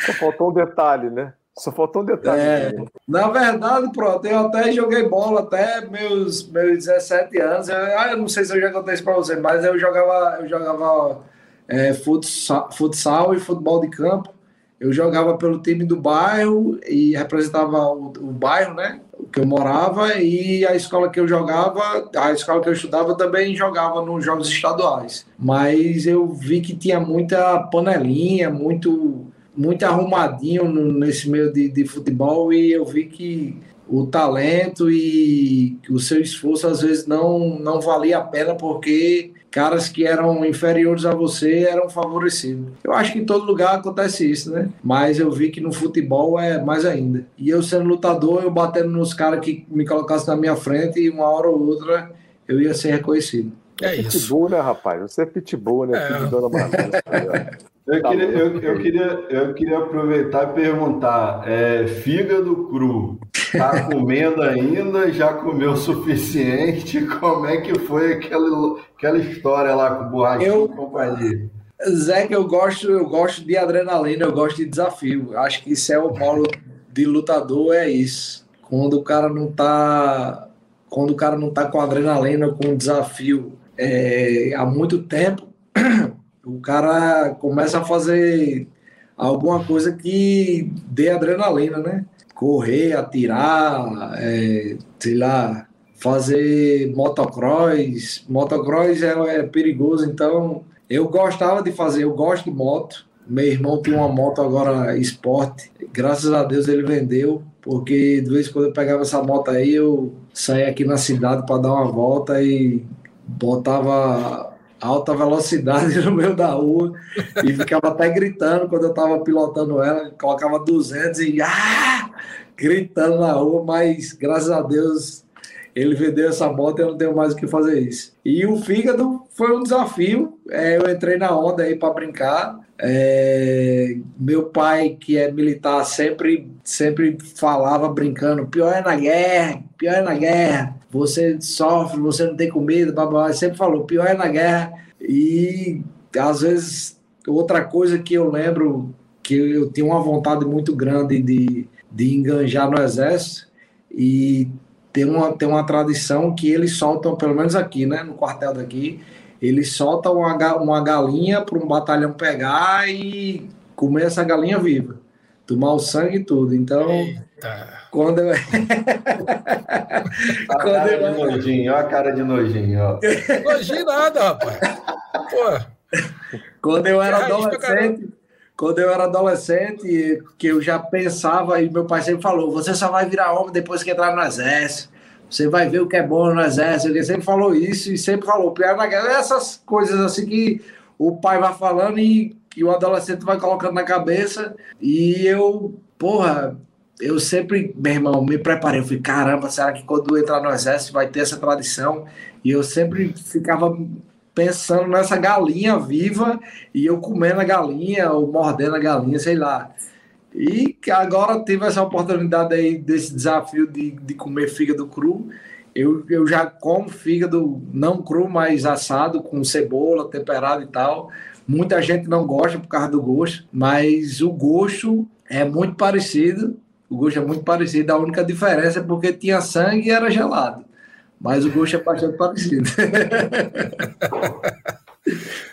Só faltou um detalhe, né? Só faltou um detalhe. É, na verdade, pronto, eu até joguei bola até meus, meus 17 anos. Eu, ah, eu não sei se eu já contei isso para você, mas eu jogava, eu jogava é, futsal, futsal e futebol de campo. Eu jogava pelo time do bairro e representava o, o bairro, né? Que eu morava, e a escola que eu jogava, a escola que eu estudava também jogava nos jogos estaduais. Mas eu vi que tinha muita panelinha, muito muito arrumadinho no, nesse meio de, de futebol e eu vi que o talento e o seu esforço às vezes não, não valia a pena porque caras que eram inferiores a você eram favorecidos. Eu acho que em todo lugar acontece isso, né? Mas eu vi que no futebol é mais ainda. E eu sendo lutador, eu batendo nos caras que me colocassem na minha frente e uma hora ou outra eu ia ser reconhecido. É, é isso. Pitbull, né, rapaz? Você é pitbull, né? É. Dona Eu queria, eu, eu, queria, eu queria aproveitar e perguntar: é, fígado cru, tá comendo ainda? Já comeu o suficiente? Como é que foi aquela, aquela história lá com o eu, e companhia? Zé, que eu gosto, eu gosto de adrenalina, eu gosto de desafio. Acho que isso é o polo de lutador, é isso. Quando o cara não tá. Quando o cara não tá com adrenalina, com desafio é, há muito tempo, o cara começa a fazer alguma coisa que dê adrenalina, né? Correr, atirar, é, sei lá, fazer motocross. Motocross é, é, perigoso, então eu gostava de fazer, eu gosto de moto. Meu irmão tem uma moto agora esporte, graças a Deus ele vendeu, porque de vez em quando eu pegava essa moto aí, eu saía aqui na cidade para dar uma volta e botava alta velocidade no meio da rua e ficava até gritando quando eu estava pilotando ela, colocava 200 e ah! gritando na rua, mas graças a Deus ele vendeu essa moto e eu não tenho mais o que fazer isso. E o fígado foi um desafio. É, eu entrei na onda aí para brincar. É, meu pai, que é militar, sempre, sempre falava brincando: pior é na guerra, pior é na guerra. Você sofre, você não tem comida, babá. Sempre falou: pior é na guerra. E às vezes, outra coisa que eu lembro que eu tinha uma vontade muito grande de, de enganjar no exército e tem uma, tem uma tradição que eles soltam, pelo menos aqui, né, no quartel daqui, eles soltam uma, uma galinha para um batalhão pegar e comer essa galinha viva. Tomar o sangue e tudo. Então, Eita. quando eu. a quando cara eu... de nojinho, olha a cara de nojinho, ó. Nojinho nada, rapaz. Pô. Quando eu era adolescente, quando eu era adolescente, que eu já pensava, e meu pai sempre falou: você só vai virar homem depois que entrar no exército. Você vai ver o que é bom no exército. Ele sempre falou isso e sempre falou: pior na guerra. Essas coisas assim que o pai vai falando e que o adolescente vai colocando na cabeça. E eu, porra, eu sempre, meu irmão, me preparei. Eu falei: caramba, será que quando eu entrar no exército vai ter essa tradição? E eu sempre ficava pensando nessa galinha viva e eu comendo a galinha ou mordendo a galinha, sei lá. E agora tive essa oportunidade aí desse desafio de, de comer fígado cru. Eu, eu já como fígado não cru, mas assado, com cebola, temperado e tal. Muita gente não gosta por causa do gosto, mas o gosto é muito parecido. O gosto é muito parecido. A única diferença é porque tinha sangue e era gelado. Mas o gosto é bastante parecido.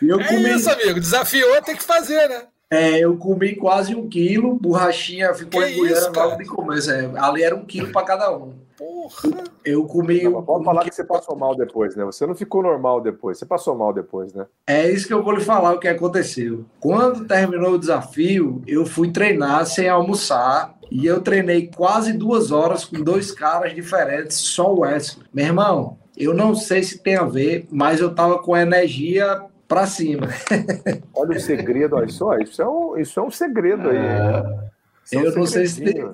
eu é comi... isso, amigo. Desafiou, tem que fazer, né? É, eu comi quase um quilo, borrachinha ficou engolhando logo de começo. É, ali era um quilo para cada um. Porra! Eu comi. Não, pode falar que você passou mal depois, né? Você não ficou normal depois, você passou mal depois, né? É isso que eu vou lhe falar o que aconteceu. Quando terminou o desafio, eu fui treinar sem almoçar e eu treinei quase duas horas com dois caras diferentes, só o Wesley. Meu irmão, eu não sei se tem a ver, mas eu tava com energia para cima. Olha o segredo, olha só, isso é um, isso é um segredo aí. É. É eu não sei se tem,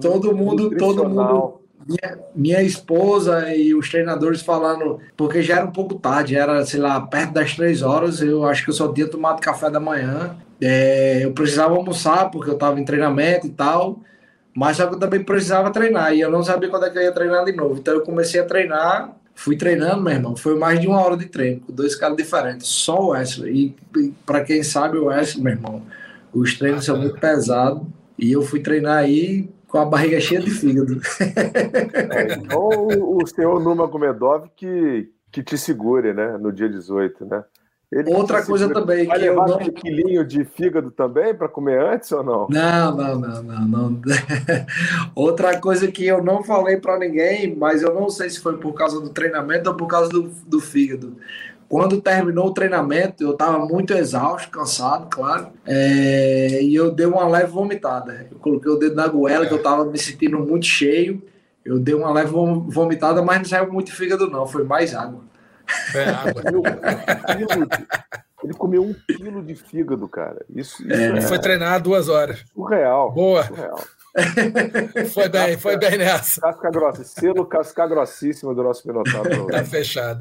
todo mundo, todo mundo, minha, minha, esposa e os treinadores falando, porque já era um pouco tarde, era, sei lá, perto das três horas, eu acho que eu só tinha tomado café da manhã, é, eu precisava almoçar porque eu estava em treinamento e tal, mas só que eu também precisava treinar e eu não sabia quando é que eu ia treinar de novo. Então eu comecei a treinar, fui treinando, meu irmão. Foi mais de uma hora de treino, com dois caras diferentes, só o Wesley. E, e para quem sabe, o Wesley, meu irmão, os treinos são muito pesados e eu fui treinar aí com a barriga cheia de fígado. É, então o, o senhor Numa Gomedov que, que te segure, né, no dia 18, né? Ele Outra coisa também. Vai que levar eu não... um quilinho de fígado também para comer antes ou não? Não, não, não, não. não. Outra coisa que eu não falei para ninguém, mas eu não sei se foi por causa do treinamento ou por causa do, do fígado. Quando terminou o treinamento, eu estava muito exausto, cansado, claro, é... e eu dei uma leve vomitada. Eu coloquei o dedo na goela, que eu estava me sentindo muito cheio. Eu dei uma leve vomitada, mas não saiu muito fígado, não, foi mais água. É água. Ele comeu um quilo de fígado, cara. Isso, isso é, é... Foi treinar duas horas. Surreal. Boa. Surreal. foi bem, foi bem nessa. Casca grossa, selo casca grossíssima do nosso Minotauro. Tá fechado.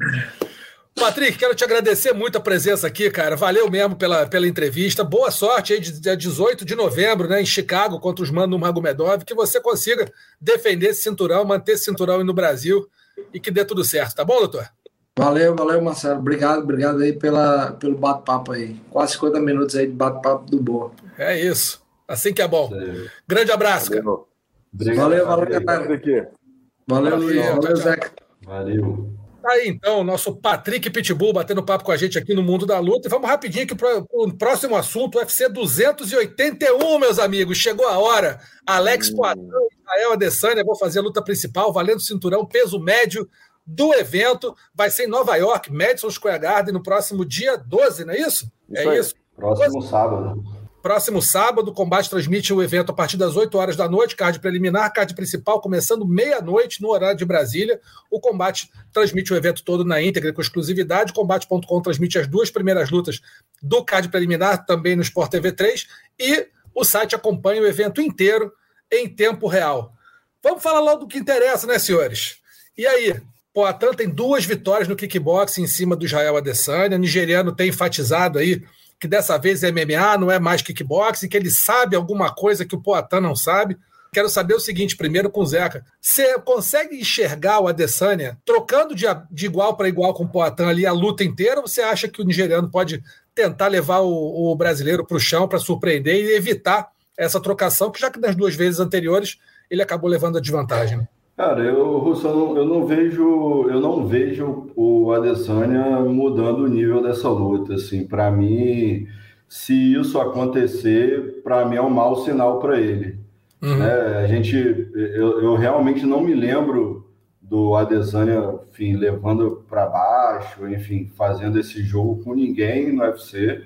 Patrick, quero te agradecer muito a presença aqui, cara. Valeu mesmo pela, pela entrevista. Boa sorte aí, dia 18 de novembro, né, em Chicago, contra os Mano Magomedov. Que você consiga defender esse cinturão, manter esse cinturão aí no Brasil e que dê tudo certo, tá bom, doutor? Valeu, valeu, Marcelo. Obrigado, obrigado aí pela, pelo bate-papo aí. Quase 50 minutos aí de bate-papo do Boa. É isso. Assim que é bom. Grande abraço, valeu. cara. Valeu, valeu, galera. Valeu, Luiz. Valeu, Zeca. Valeu. Tá aí então, o nosso Patrick Pitbull batendo papo com a gente aqui no Mundo da Luta. E vamos rapidinho aqui para o próximo assunto, UFC 281, meus amigos. Chegou a hora. Alex hum. Poitin, Israel Adesanya, vou fazer a luta principal, valendo cinturão, peso médio do evento. Vai ser em Nova York, Madison Square Garden, no próximo dia 12, não é isso? isso é aí. isso? Próximo 12. sábado. Próximo sábado, o combate transmite o evento a partir das 8 horas da noite, card preliminar, card principal começando meia-noite no horário de Brasília. O combate transmite o evento todo na íntegra com exclusividade. Combate.com transmite as duas primeiras lutas do card preliminar também no Sport TV 3 e o site acompanha o evento inteiro em tempo real. Vamos falar logo do que interessa, né, senhores? E aí, Poatan tem duas vitórias no kickboxing em cima do Israel Adesanya. O nigeriano tem enfatizado aí que dessa vez é MMA, não é mais kickboxing, que ele sabe alguma coisa que o Poatan não sabe. Quero saber o seguinte, primeiro com o Zeca. Você consegue enxergar o Adesanya trocando de, de igual para igual com o Poatan ali a luta inteira? Ou você acha que o nigeriano pode tentar levar o, o brasileiro para o chão para surpreender e evitar essa trocação, que já que nas duas vezes anteriores ele acabou levando a desvantagem? Cara, eu, Russo, eu não, eu não vejo, eu não vejo o Adesanya mudando o nível dessa luta. Assim, para mim, se isso acontecer, para mim é um mau sinal para ele. Uhum. Né? A gente, eu, eu, realmente não me lembro do Adesanya, enfim, levando para baixo, enfim, fazendo esse jogo com ninguém no UFC.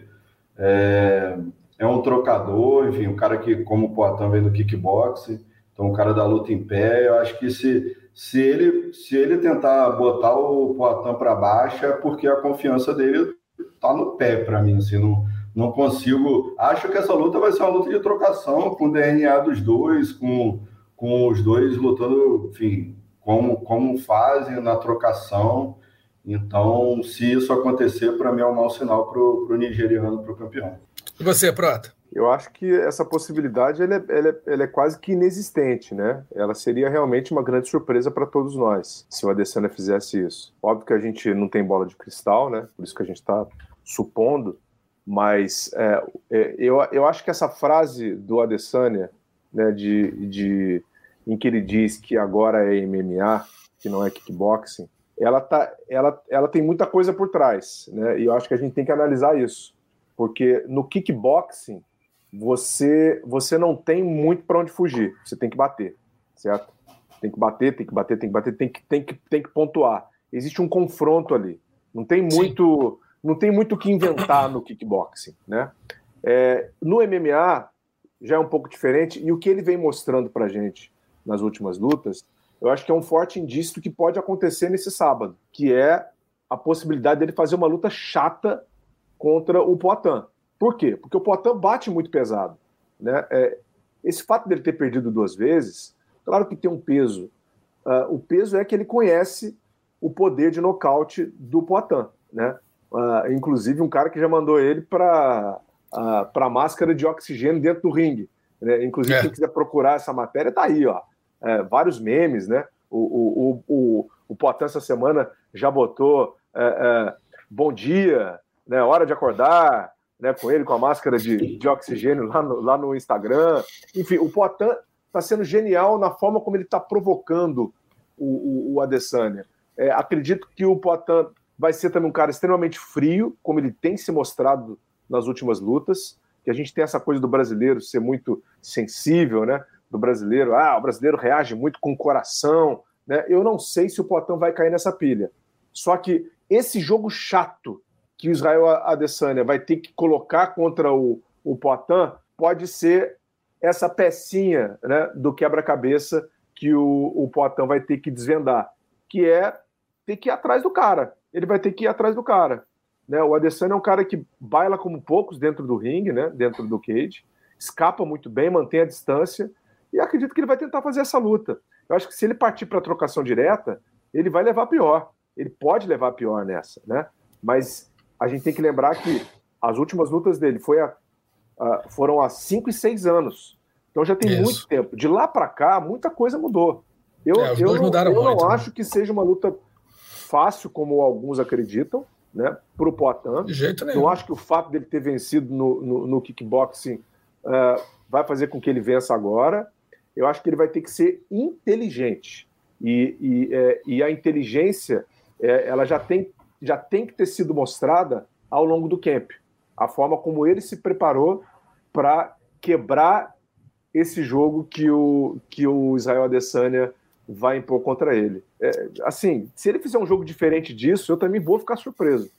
É, é um trocador, enfim, um cara que, como o Poitin, vem do kickboxing, então o cara da luta em pé. Eu acho que se, se, ele, se ele tentar botar o Poitin para baixo, é porque a confiança dele tá no pé para mim, assim, não não consigo. Acho que essa luta vai ser uma luta de trocação com o DNA dos dois, com, com os dois lutando, enfim, como, como fazem na trocação. Então, se isso acontecer, para mim é um mau sinal para o nigeriano, para o campeão. E você, Prata? Eu acho que essa possibilidade ela é, ela, é, ela é, quase que inexistente, né? Ela seria realmente uma grande surpresa para todos nós, se o Adesanya fizesse isso. Óbvio que a gente não tem bola de cristal, né? Por isso que a gente está supondo, mas é, é, eu, eu acho que essa frase do Adesanya, né, de, de, em que ele diz que agora é MMA, que não é kickboxing, ela, tá, ela, ela tem muita coisa por trás, né? E eu acho que a gente tem que analisar isso, porque no kickboxing você você não tem muito para onde fugir, você tem que bater, certo? Tem que bater, tem que bater, tem que bater, tem que tem que tem que pontuar. Existe um confronto ali. Não tem muito Sim não tem muito o que inventar no kickboxing, né? É, no MMA já é um pouco diferente e o que ele vem mostrando para gente nas últimas lutas, eu acho que é um forte indício do que pode acontecer nesse sábado, que é a possibilidade dele fazer uma luta chata contra o Poitin. Por quê? Porque o Poitin bate muito pesado, né? É, esse fato dele ter perdido duas vezes, claro que tem um peso. Uh, o peso é que ele conhece o poder de nocaute do Poitin, né? uh, inclusive um cara que já mandou ele para uh, para máscara de oxigênio dentro do ringue. Né? Inclusive, é. quem quiser procurar essa matéria, tá aí, ó. É, vários memes, né? O, o, o, o, Potan essa semana já botou é, é, bom dia, né? Hora de acordar, né? Com ele com a máscara de, de oxigênio lá no, lá no Instagram. Enfim, o Potan está sendo genial na forma como ele está provocando o, o, o Adesanya. É, acredito que o Poitin vai ser também um cara extremamente frio, como ele tem se mostrado nas últimas lutas, que a gente tem essa coisa do brasileiro ser muito sensível, né? Do brasileiro, ah, o brasileiro reage muito com o coração, né? Eu não sei se o Potão vai cair nessa pilha. Só que esse jogo chato que o Israel Adesanya vai ter que colocar contra o, o Poitin pode ser essa pecinha né, do quebra-cabeça que o, o Poitin vai ter que desvendar, que é ter que ir atrás do cara ele vai ter que ir atrás do cara. Né? O Adesanya é um cara que baila como poucos dentro do ringue, né? dentro do cage, escapa muito bem, mantém a distância, e acredito que ele vai tentar fazer essa luta. Eu acho que se ele partir para trocação direta, ele vai levar pior. Ele pode levar pior nessa, né? Mas a gente tem que lembrar que as últimas lutas dele foi a, a, foram há 5 e 6 anos. Então já tem Isso. muito tempo. De lá para cá, muita coisa mudou. Eu, é, eu, não, eu muito, não né? acho que seja uma luta fácil, como alguns acreditam, né, para o Poitin. De jeito nenhum. Não acho que o fato dele ter vencido no, no, no kickboxing uh, vai fazer com que ele vença agora. Eu acho que ele vai ter que ser inteligente. E, e, é, e a inteligência é, ela já tem, já tem que ter sido mostrada ao longo do camp. A forma como ele se preparou para quebrar esse jogo que o, que o Israel Adesanya vai impor contra ele. É, assim, se ele fizer um jogo diferente disso, eu também vou ficar surpreso.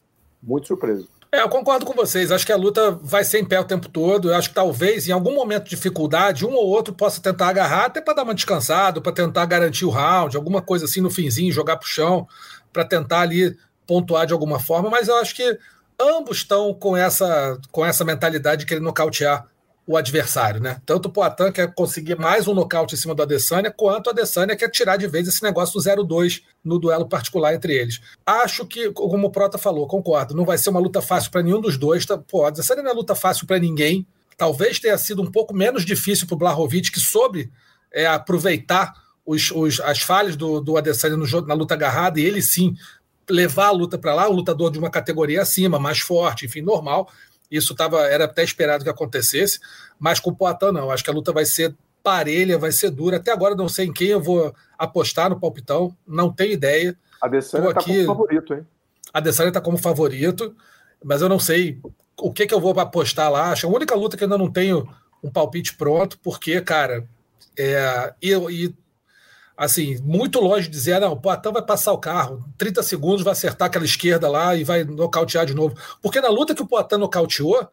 Muito surpreso. É, eu concordo com vocês. Acho que a luta vai ser em pé o tempo todo. Eu acho que talvez, em algum momento de dificuldade, um ou outro possa tentar agarrar, até para dar uma descansada, para tentar garantir o round, alguma coisa assim no finzinho, jogar para o chão, para tentar ali pontuar de alguma forma. Mas eu acho que ambos estão com essa, com essa mentalidade de querer nocautear o adversário, né? Tanto o Poatan quer conseguir mais um nocaute em cima do Adesanya, quanto o Adesanya quer tirar de vez esse negócio do 0-2 no duelo particular entre eles. Acho que, como o Prota falou, concordo, não vai ser uma luta fácil para nenhum dos dois. Tá? Pô, Adesanya não é luta fácil para ninguém. Talvez tenha sido um pouco menos difícil para o Blahovic, que soube é, aproveitar os, os, as falhas do, do Adesanya no, na luta agarrada, e ele sim levar a luta para lá, um lutador de uma categoria acima, mais forte, enfim, normal. Isso tava, era até esperado que acontecesse, mas com o Poitin não. Acho que a luta vai ser parelha, vai ser dura. Até agora não sei em quem eu vou apostar no palpitão, não tenho ideia. A Adesanya está como favorito, hein? A Adesanya está como favorito, mas eu não sei o que, que eu vou apostar lá. Acho a única luta que eu ainda não tenho um palpite pronto, porque, cara, é, e, e assim, muito longe de dizer, ah, não, o Poitin vai passar o carro, 30 segundos vai acertar aquela esquerda lá e vai nocautear de novo. Porque na luta que o Poitin nocauteou,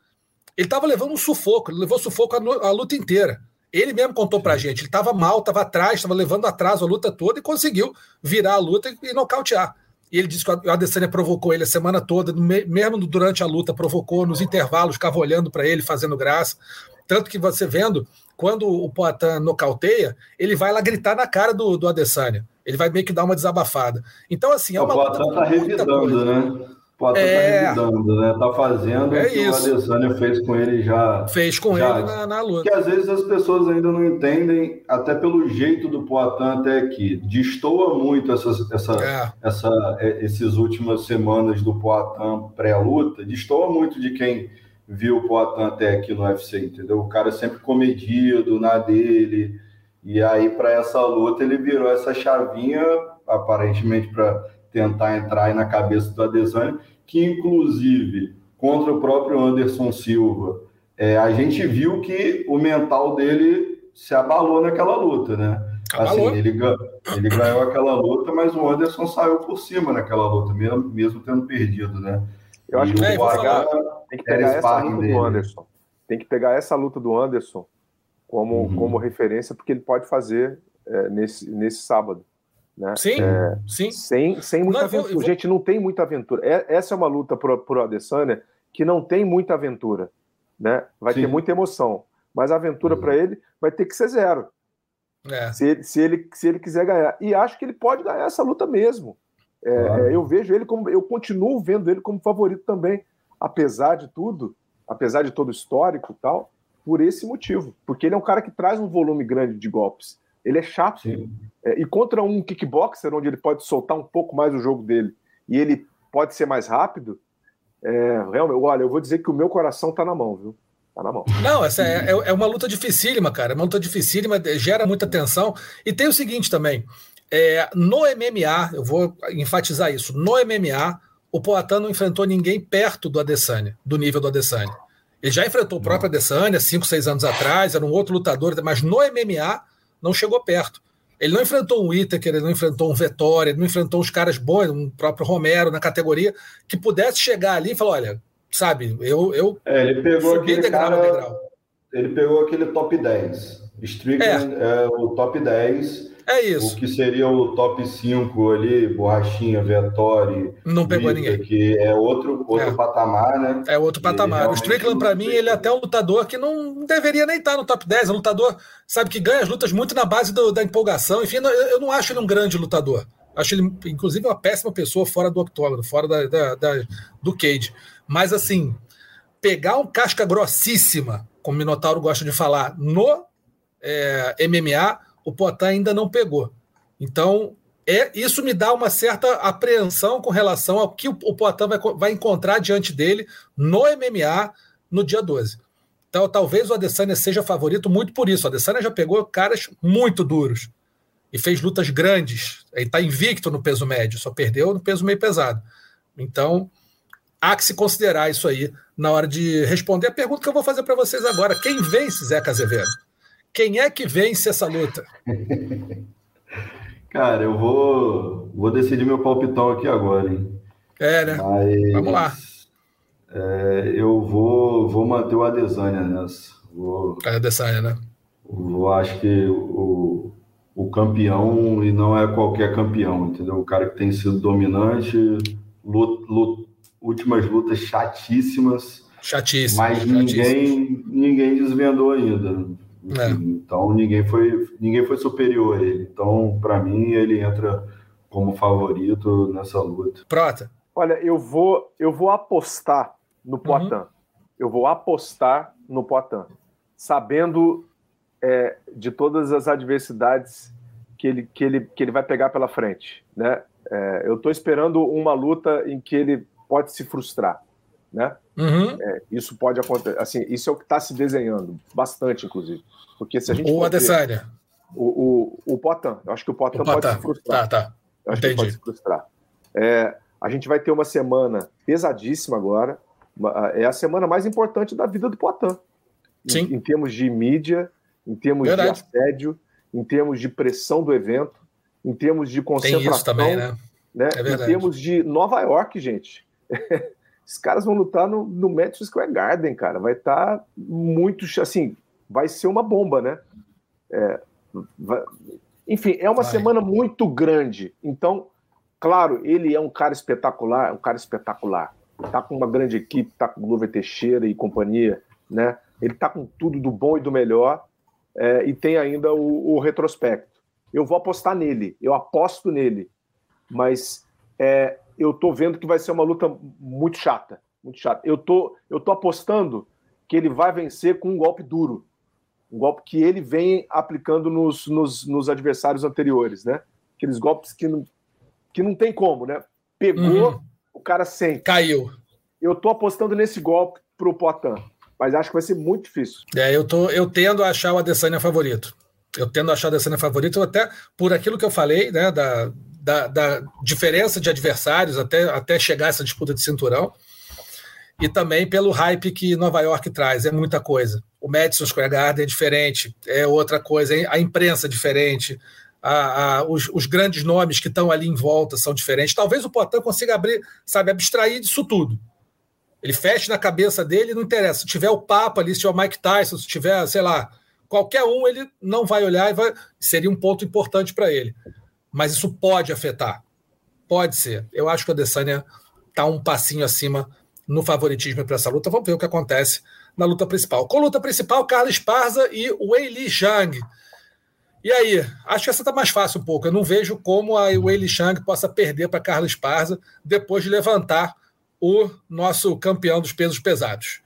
ele estava levando um sufoco, ele levou sufoco a, a luta inteira. Ele mesmo contou pra gente, ele estava mal, estava atrás, estava levando atrás a luta toda e conseguiu virar a luta e nocautear. E ele disse que o Adesanya provocou ele a semana toda, mesmo durante a luta, provocou nos intervalos, ficava olhando para ele, fazendo graça. Tanto que você vendo, quando o Poitin nocauteia, ele vai lá gritar na cara do, do Adesanya. Ele vai meio que dar uma desabafada. Então, assim, é uma o Poitin tá revidando, né? O Poitin tá é... tá revidando, né? Tá fazendo é o que isso. o Adesanya fez com ele já. Fez com já. ele na, na luta. Que às vezes as pessoas ainda não entendem, até pelo jeito do Poitin até aqui. Destoa muito essas, essa, é. essa, é, esses últimas semanas do Poitin pré-luta, destoa muito de quem viu o Poitin até aqui no UFC, entendeu? O cara sempre comedido na dele. E aí, para essa luta, ele virou essa chavinha, aparentemente, para tentar entrar aí na cabeça do Adesanya, que inclusive contra o próprio Anderson Silva, é, a gente viu que o mental dele se abalou naquela luta, né? Assim, ele, ele ganhou aquela luta, mas o Anderson saiu por cima naquela luta, mesmo, mesmo tendo perdido, né? Eu acho que o H tem que pegar essa luta dele. do Anderson. Tem que pegar essa luta do Anderson como, uhum. como referência, porque ele pode fazer é, nesse, nesse sábado. Né? Sim, é, sim. Sem, sem muita não, aventura. Vou, Gente, não tem muita aventura. É, essa é uma luta para o Adesanya que não tem muita aventura. Né? Vai sim. ter muita emoção. Mas a aventura uhum. para ele vai ter que ser zero. É. Se, ele, se, ele, se ele quiser ganhar. E acho que ele pode ganhar essa luta mesmo. É, claro. eu vejo ele como. Eu continuo vendo ele como favorito também, apesar de tudo, apesar de todo o histórico e tal, por esse motivo. Porque ele é um cara que traz um volume grande de golpes. Ele é chato. É, e contra um kickboxer, onde ele pode soltar um pouco mais o jogo dele e ele pode ser mais rápido, é, realmente, olha, eu vou dizer que o meu coração tá na mão, viu? Tá na mão. Não, essa é, é, é uma luta dificílima, cara. É uma luta dificílima, gera muita tensão. E tem o seguinte também: é, no MMA, eu vou enfatizar isso, no MMA, o Poatan não enfrentou ninguém perto do Adesanya, do nível do Adesanya. Ele já enfrentou o próprio Adesanya cinco, seis anos atrás, era um outro lutador, mas no MMA não chegou perto. Ele não enfrentou um Itaker, ele não enfrentou um Vettori, ele não enfrentou uns caras bons, um próprio Romero na categoria, que pudesse chegar ali e falar: olha, sabe, eu. eu é, ele pegou aquele cara. Ele pegou aquele top 10. Strickland é. é o top 10 é isso. O que seria o top 5 ali, Borrachinha, Vettori. Não pegou ninguém. Que é outro, outro é. patamar, né? É outro patamar. O Strickland, para mim, ele é até um lutador que não deveria nem estar no top 10. É um lutador, sabe, que ganha as lutas muito na base do, da empolgação. Enfim, eu não acho ele um grande lutador. Acho ele, inclusive, uma péssima pessoa fora do octógono, fora da, da, da, do cage. Mas, assim, pegar um casca grossíssima, como o Minotauro gosta de falar, no é, MMA o Poitin ainda não pegou. Então, é, isso me dá uma certa apreensão com relação ao que o, o vai, vai encontrar diante dele no MMA no dia 12. Então, talvez o Adesanya seja favorito muito por isso. O Adesanya já pegou caras muito duros e fez lutas grandes. Ele está invicto no peso médio, só perdeu no peso meio pesado. Então, há que se considerar isso aí na hora de responder a pergunta que eu vou fazer para vocês agora. Quem vence Zeca Azevedo? Quem é que vence essa luta? Cara, eu vou, vou decidir meu palpitão aqui agora, hein? É, né? Mas, Vamos lá. É, eu vou, vou manter o Adesanya nessa. Vou, é Adesanya, né? Vou, acho que o, o campeão, e não é qualquer campeão, entendeu? O cara que tem sido dominante, lut, lut, últimas lutas chatíssimas, Chatíssimo. Mas chatíssimo. ninguém, ninguém desvendou ainda. É. Então ninguém foi, ninguém foi superior a ele. Então, para mim, ele entra como favorito nessa luta. Prota. Olha, eu vou, eu vou apostar no Poitin. Uhum. Eu vou apostar no Poitin, sabendo é, de todas as adversidades que ele, que, ele, que ele vai pegar pela frente. Né? É, eu estou esperando uma luta em que ele pode se frustrar. Né? Uhum. É, isso pode acontecer. Assim, isso é o que está se desenhando, bastante, inclusive. Porque se a gente. O Adesanya. O, o, o Potan, eu acho que o Potan pode se frustrar. Tá, tá. Eu acho Entendi. que pode se frustrar. É, a gente vai ter uma semana pesadíssima agora. É a semana mais importante da vida do Poitin. Sim. Em, em termos de mídia, em termos Verdade. de assédio, em termos de pressão do evento, em termos de concentração. Tem isso também, né? né? É em termos de Nova York, gente. Esses caras vão lutar no, no Madison Square Garden, cara. Vai estar tá muito. Assim, vai ser uma bomba, né? É, vai... Enfim, é uma vai. semana muito grande. Então, claro, ele é um cara espetacular, um cara espetacular. Tá com uma grande equipe, tá com o Luva Teixeira e companhia, né? Ele tá com tudo do bom e do melhor é, e tem ainda o, o, retrospecto. Eu vou apostar nele, eu aposto nele, mas é, eu tô vendo que vai ser uma luta muito chata, muito chata. Eu tô, eu tô apostando que ele vai vencer com um golpe duro, um golpe que ele vem aplicando nos, nos, nos adversários anteriores, né? Aqueles golpes que não, que não tem como, né? Pegou, uhum. o cara sente. Caiu. Eu tô apostando nesse golpe pro Poitin mas acho que vai ser muito difícil. É, eu, tô, eu tendo a achar o Adesanya favorito. Eu tendo a achar o Adesanya favorito, até por aquilo que eu falei, né, da, da, da, diferença de adversários até, até chegar essa disputa de cinturão, e também pelo hype que Nova York traz, é muita coisa. O Madison Square Garden é diferente, é outra coisa, a imprensa é diferente, a, a, os, os, grandes nomes que estão ali em volta são diferentes. Talvez o Poitin consiga abrir, sabe, abstrair disso tudo. Ele fecha na cabeça dele, não interessa. Se tiver o Papa ali, se tiver o Mike Tyson, se tiver, sei lá, qualquer um, ele não vai olhar e vai. Seria um ponto importante para ele. Mas isso pode afetar. Pode ser. Eu acho que o Adesanya está um passinho acima no favoritismo para essa luta. Vamos ver o que acontece na luta principal. Com a luta principal, Carlos Esparza e Wei Li Zhang. E aí, acho que essa está mais fácil um pouco. Eu não vejo como a Wei Li Zhang possa perder para Carlos Esparza depois de levantar o nosso campeão dos pesos pesados.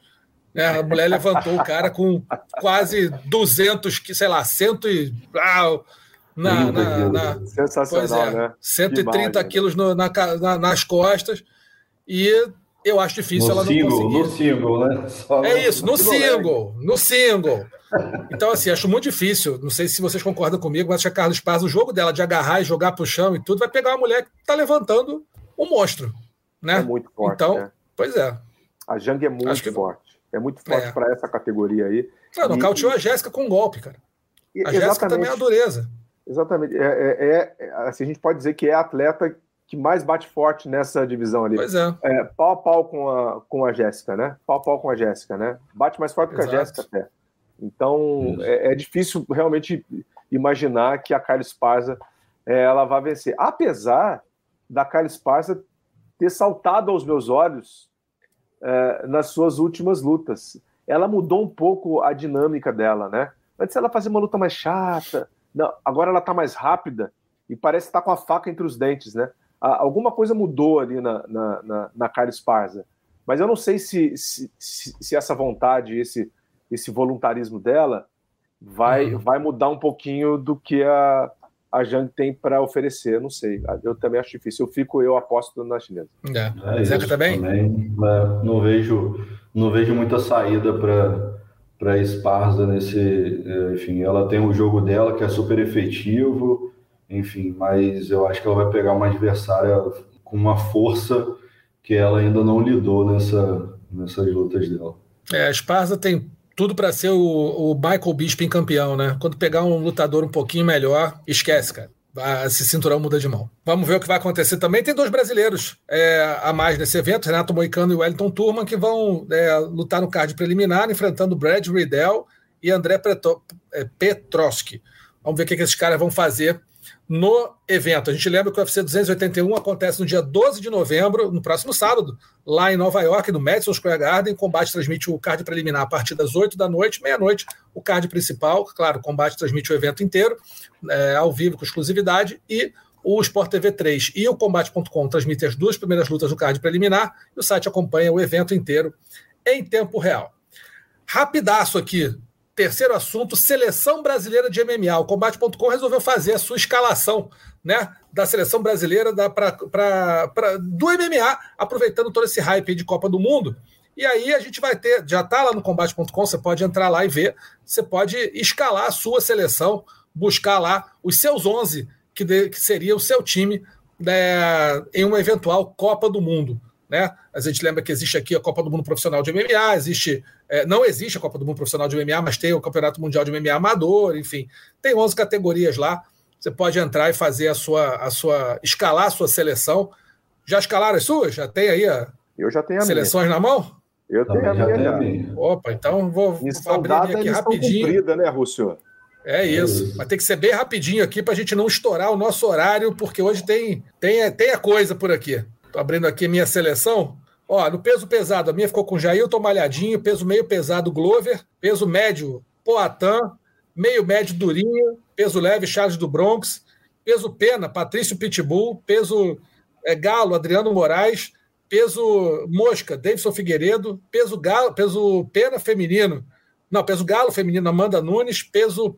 É, a mulher levantou o cara com quase 200, sei lá, 100 e. Ah, na, na, na, Sensacional, é, né? 130 quilos no, na, na, nas costas. E eu acho difícil no ela não single, conseguir. No single, né? Só é isso, no, no single, no single. Então, assim, acho muito difícil. Não sei se vocês concordam comigo, mas acho que a Carlos Paz, o jogo dela de agarrar e jogar pro chão e tudo, vai pegar uma mulher que tá levantando um monstro né? É muito forte. Então, né? pois é. A Jang é muito que... forte. É muito forte é. para essa categoria aí. Não, nocauteou e... a Jéssica com um golpe, cara. A Jéssica também é a dureza. Exatamente. É, é, é, assim, a gente pode dizer que é a atleta que mais bate forte nessa divisão ali. Pois é. é pau a pau com a, com a Jéssica, né? Pau a pau com a Jéssica, né? Bate mais forte Exato. que a Jéssica até. Então, é, é, difícil realmente imaginar que a Carla Esparza é, ela vai vencer. Apesar da Carla Esparza ter saltado aos meus olhos é, nas suas últimas lutas. Ela mudou um pouco a dinâmica dela, né? Antes ela fazia uma luta mais chata, não, agora ela tá mais rápida e parece estar tá com a faca entre os dentes, né? Alguma coisa mudou ali na, na, na, na Cara Esparza. Mas eu não sei se, se, se, essa vontade, esse, esse voluntarismo dela vai, uhum. vai mudar um pouquinho do que a, a Jang tem para oferecer, não sei. Eu também acho difícil. Eu fico, eu aposto na chinesa. É. É Zeca também? também não vejo, não vejo muita saída para para Esparza nesse, é, enfim, ela tem o jogo dela que é super efetivo, enfim, mas eu acho que ela vai pegar uma adversária com uma força que ela ainda não lidou nessa nessas lutas dela. É, a Esparza tem tudo para ser o, o Michael Bisping campeão, né? Quando pegar um lutador um pouquinho melhor, esquece, cara. Esse cinturão muda de mão. Vamos ver o que vai acontecer também. Tem dois brasileiros é, a mais nesse evento, Renato Moicano e Wellington Turman, que vão é, lutar no card preliminar, enfrentando Brad Riddell e André Petro, é, Petroski. Vamos ver o que, que esses caras vão fazer no evento. A gente lembra que o UFC 281 acontece no dia 12 de novembro, no próximo sábado, lá em Nova York, no Madison Square Garden. O combate transmite o card preliminar a partir das 8 da noite, meia-noite, o card principal. Claro, o combate transmite o evento inteiro, é, ao vivo, com exclusividade, e o Sport TV 3 e o Combate.com transmitem as duas primeiras lutas do card preliminar e o site acompanha o evento inteiro em tempo real. Rapidaço aqui, terceiro assunto, seleção brasileira de MMA. O Combate.com resolveu fazer a sua escalação né, da seleção brasileira da, pra, pra, pra, do MMA, aproveitando todo esse hype de Copa do Mundo. E aí a gente vai ter, já está lá no combate.com, você pode entrar lá e ver, você pode escalar a sua seleção, buscar lá os seus 11 que, de, que seria o seu time né, em uma eventual Copa do Mundo. Né? A gente lembra que existe aqui a Copa do Mundo Profissional de MMA, existe, é, não existe a Copa do Mundo Profissional de MMA, mas tem o Campeonato Mundial de MMA Amador, enfim, tem 11 categorias lá. Você pode entrar e fazer a sua, a sua escalar a sua seleção. Já escalaram as suas? Já tem aí a Eu já tenho a seleções minha. na mão? Eu tenho a minha. Opa, então vou, vou abrir aqui rapidinho. Cumprida, né, Rússio? É isso. Mas tem que ser bem rapidinho aqui para a gente não estourar o nosso horário, porque hoje tem, tem, tem a coisa por aqui. Estou abrindo aqui minha seleção. Ó, no peso pesado, a minha ficou com Jailton Malhadinho, peso meio pesado Glover, peso médio Poatan, meio médio Durinho, peso leve Charles do Bronx, peso pena Patrício Pitbull, peso é, galo Adriano Moraes, peso mosca Davidson Figueiredo, peso galo, peso pena feminino, não, peso galo feminino Amanda Nunes, peso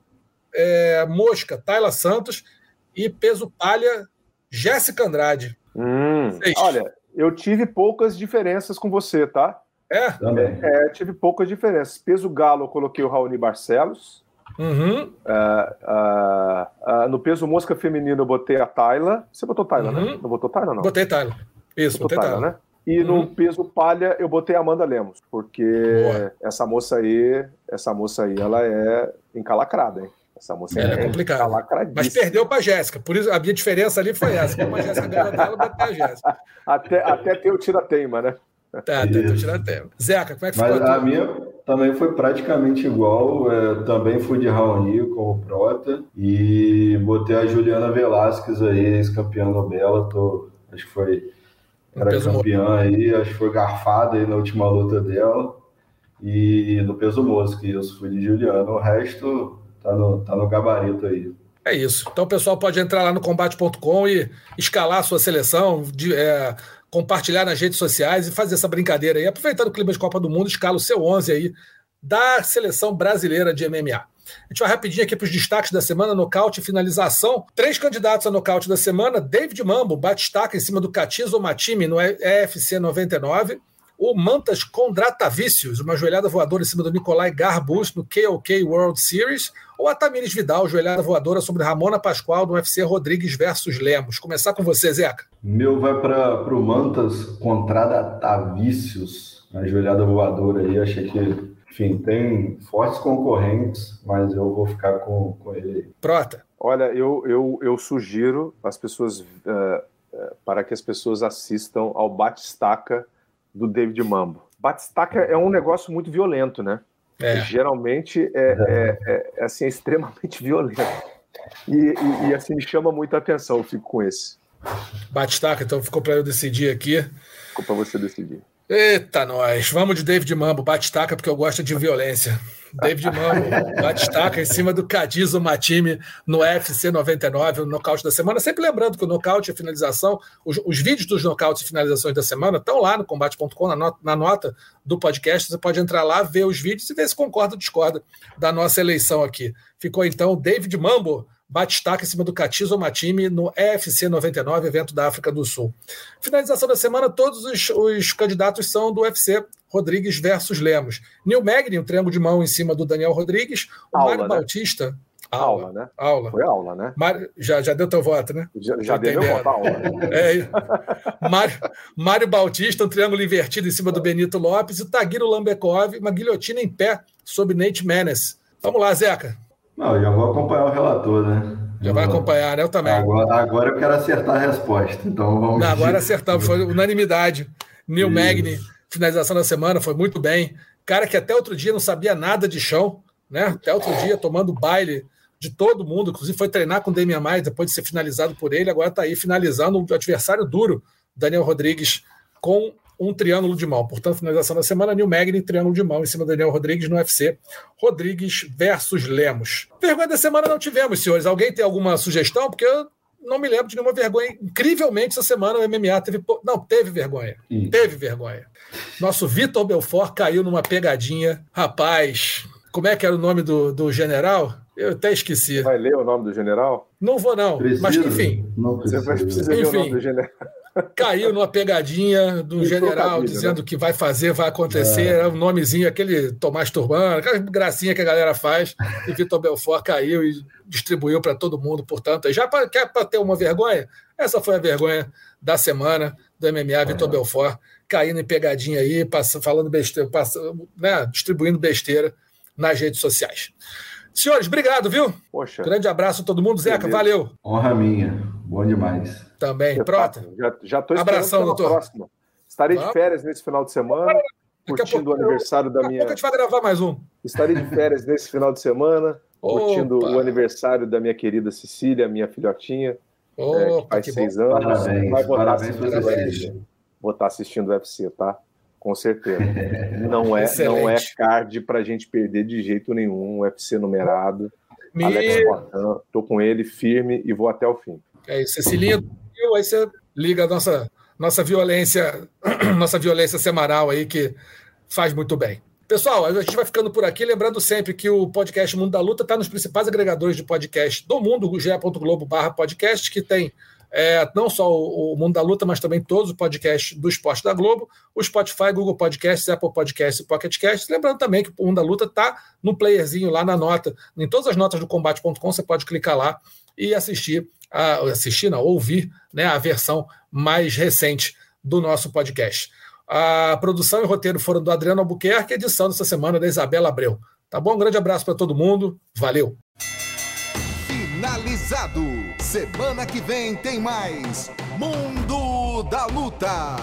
é, Mosca, Tayla Santos e peso palha, Jéssica Andrade. Hum, olha, eu tive poucas diferenças com você, tá? É? É, é tive poucas diferenças. Peso galo eu coloquei o Raoni Barcelos. Uhum. Uh, uh, uh, no peso mosca feminino eu botei a Tayla. Você botou Tayla, né? uhum. né? Não botou Tayla, não? Botei Tayla. Isso, botou botei Tayla, né? E uhum. no peso palha eu botei a Amanda Lemos, porque Boa. essa moça aí, essa moça aí, ela é encalacrada, hein? Essa moça é, é complicada. Mas perdeu para a Jéssica. Por isso a minha diferença ali foi essa. Como a Jéssica ganhou dela, bateu a Jéssica. Até, até ter o tira-teima, né? Tá, até ter o tira-teima. Zeca, como é que Mas ficou? a minha também foi praticamente igual. É, também fui de Raoni com o Prota. E botei a Juliana Velasquez aí, ex-campeã Nobel. Tô, acho que foi. Era campeã aí, acho que foi garfada aí na última luta dela. E no peso mosca, isso fui de Juliana. O resto Tá no, tá no gabarito aí. É isso. Então o pessoal pode entrar lá no combate.com e escalar a sua seleção, de, é, compartilhar nas redes sociais e fazer essa brincadeira aí. Aproveitando o clima de Copa do Mundo, escala o seu 11 aí da seleção brasileira de MMA. A gente vai rapidinho aqui para os destaques da semana, nocaute e finalização. Três candidatos a nocaute da semana: David Mambo, bate-estaca em cima do Catizo Matime no EFC 99 o Mantas Condratavicius, uma joelhada voadora em cima do Nicolai Garbus no KOK World Series, ou a Tamires Vidal, joelhada voadora sobre Ramona Pascoal do UFC Rodrigues versus Lemos. Começar com você, Zeca. Meu vai para o Mantas Condratavicius, a joelhada voadora aí. Achei que, enfim, tem fortes concorrentes, mas eu vou ficar com, com ele. Prota. Olha, eu, eu, eu sugiro as pessoas, uh, uh, para que as pessoas assistam ao Batistaca do David Mambo. Batistaca é um negócio muito violento, né? É. Geralmente é, é, é, é, assim, é extremamente violento. E, e, e, assim me chama muita atenção, eu fico com esse. Batistaca, então ficou para eu decidir aqui. Ficou para você decidir. Eita, nós. Vamos de David Mambo, bate-taca, porque eu gosto de violência. David Mambo, bate-taca em cima do Cadizo Matime no UFC 99, o nocaute da semana. Sempre lembrando que o nocaute e a finalização, os, os, vídeos dos nocautes e finalizações da semana estão lá no combate.com, na, na nota do podcast. Você pode entrar lá, ver os vídeos e ver se concorda ou discorda da nossa eleição aqui. Ficou então David Mambo bate-estaca em cima do Catizo Matime no EFC 99, evento da África do Sul. Finalização da semana, todos os, os candidatos são do UFC, Rodrigues versus Lemos. Neil Magni, um triângulo de mão em cima do Daniel Rodrigues. O aula, Mário né? Bautista. Aula, aula, né? Aula. Foi aula, né? Mário, já, já deu teu voto, né? Já, já, deu meu voto, aula. É, Mário, Mário Bautista, um triângulo invertido em cima do Benito Lopes. E o Taguiro Lambekov, uma guilhotina em pé sobre Nate Menes. Vamos lá, Zeca. Não, já vou acompanhar o relator, né? Já vai acompanhar, né? Eu também. Agora, agora eu quero acertar a resposta. Então vamos. Não, agora acertamos, foi unanimidade. Neil Magni, finalização da semana, foi muito bem. Cara que até outro dia não sabia nada de chão, né? Até outro dia tomando baile de todo mundo, inclusive foi treinar com o Damian Maia depois de ser finalizado por ele, agora está aí finalizando o adversário duro, Daniel Rodrigues, com um triângulo de mão. Portanto, finalização da semana, New Magni, triângulo de mão em cima do Daniel Rodrigues no UFC. Rodrigues versus Lemos. Vergonha da semana não tivemos, senhores. Alguém tem alguma sugestão? Porque eu não me lembro de nenhuma vergonha. Incrivelmente, essa semana o MMA teve. Não, teve vergonha. Sim. Teve vergonha. Nosso Vitor Belfort caiu numa pegadinha. Rapaz, como é que era o nome do, do general? Eu até esqueci. Vai ler o nome do general? Não vou, não. Precisa. Mas enfim. Não precisa. Você precisa enfim, ler o nome do general caiu numa pegadinha do general dizendo né? que vai fazer, vai acontecer, é. o um nomezinho, aquele Tomás Turbano, aquela gracinha que a galera faz, e Vitor Belfort caiu e distribuiu para todo mundo, portanto, já pra, quer para ter uma vergonha? Essa foi a vergonha da semana do MMA, é. Vitor Belfort, caindo em pegadinha aí, passa, falando besteira, passa, né, distribuindo besteira nas redes sociais. Senhores, obrigado, viu? Poxa. Grande abraço a todo mundo. Zeca, valeu. Honra minha. Bom demais. Também. Pronto. Já estou Abração, doutor. Próxima. Estarei Vamos. de férias nesse final de semana, curtindo pouco, o aniversário da minha. Daqui a pouco a gente vai gravar mais um. Estarei de férias nesse final de semana, curtindo o aniversário da minha querida Cecília, minha filhotinha. Opa, é, que faz que seis bom. anos. Parabéns, vai votar parabéns assistindo Vou estar assistindo o UFC, tá? Com certeza. Não é, não é card para a gente perder de jeito nenhum. UFC numerado. Me... Alex Portan, tô com ele firme e vou até o fim. É isso. Cecilinha, aí você liga a nossa, nossa violência, nossa violência semanal aí, que faz muito bem. Pessoal, a gente vai ficando por aqui, lembrando sempre que o podcast Mundo da Luta está nos principais agregadores de podcast do mundo, o ge.globo barra podcast, que tem é, não só o, o, Mundo da Luta, mas também todos os podcasts do Esporte da Globo, o Spotify, Google Podcasts, Apple Podcasts e Pocket Casts. Lembrando também que o Mundo da Luta está no playerzinho lá na nota, em todas as notas do combate.com, você pode clicar lá e assistir, a, assistir, não, ouvir né, a versão mais recente do nosso podcast. A produção e roteiro foram do Adriano Albuquerque, edição dessa semana da Isabela Abreu. Tá bom? Um grande abraço para todo mundo. Valeu! Finalizado. Semana que vem tem mais Mundo da Luta.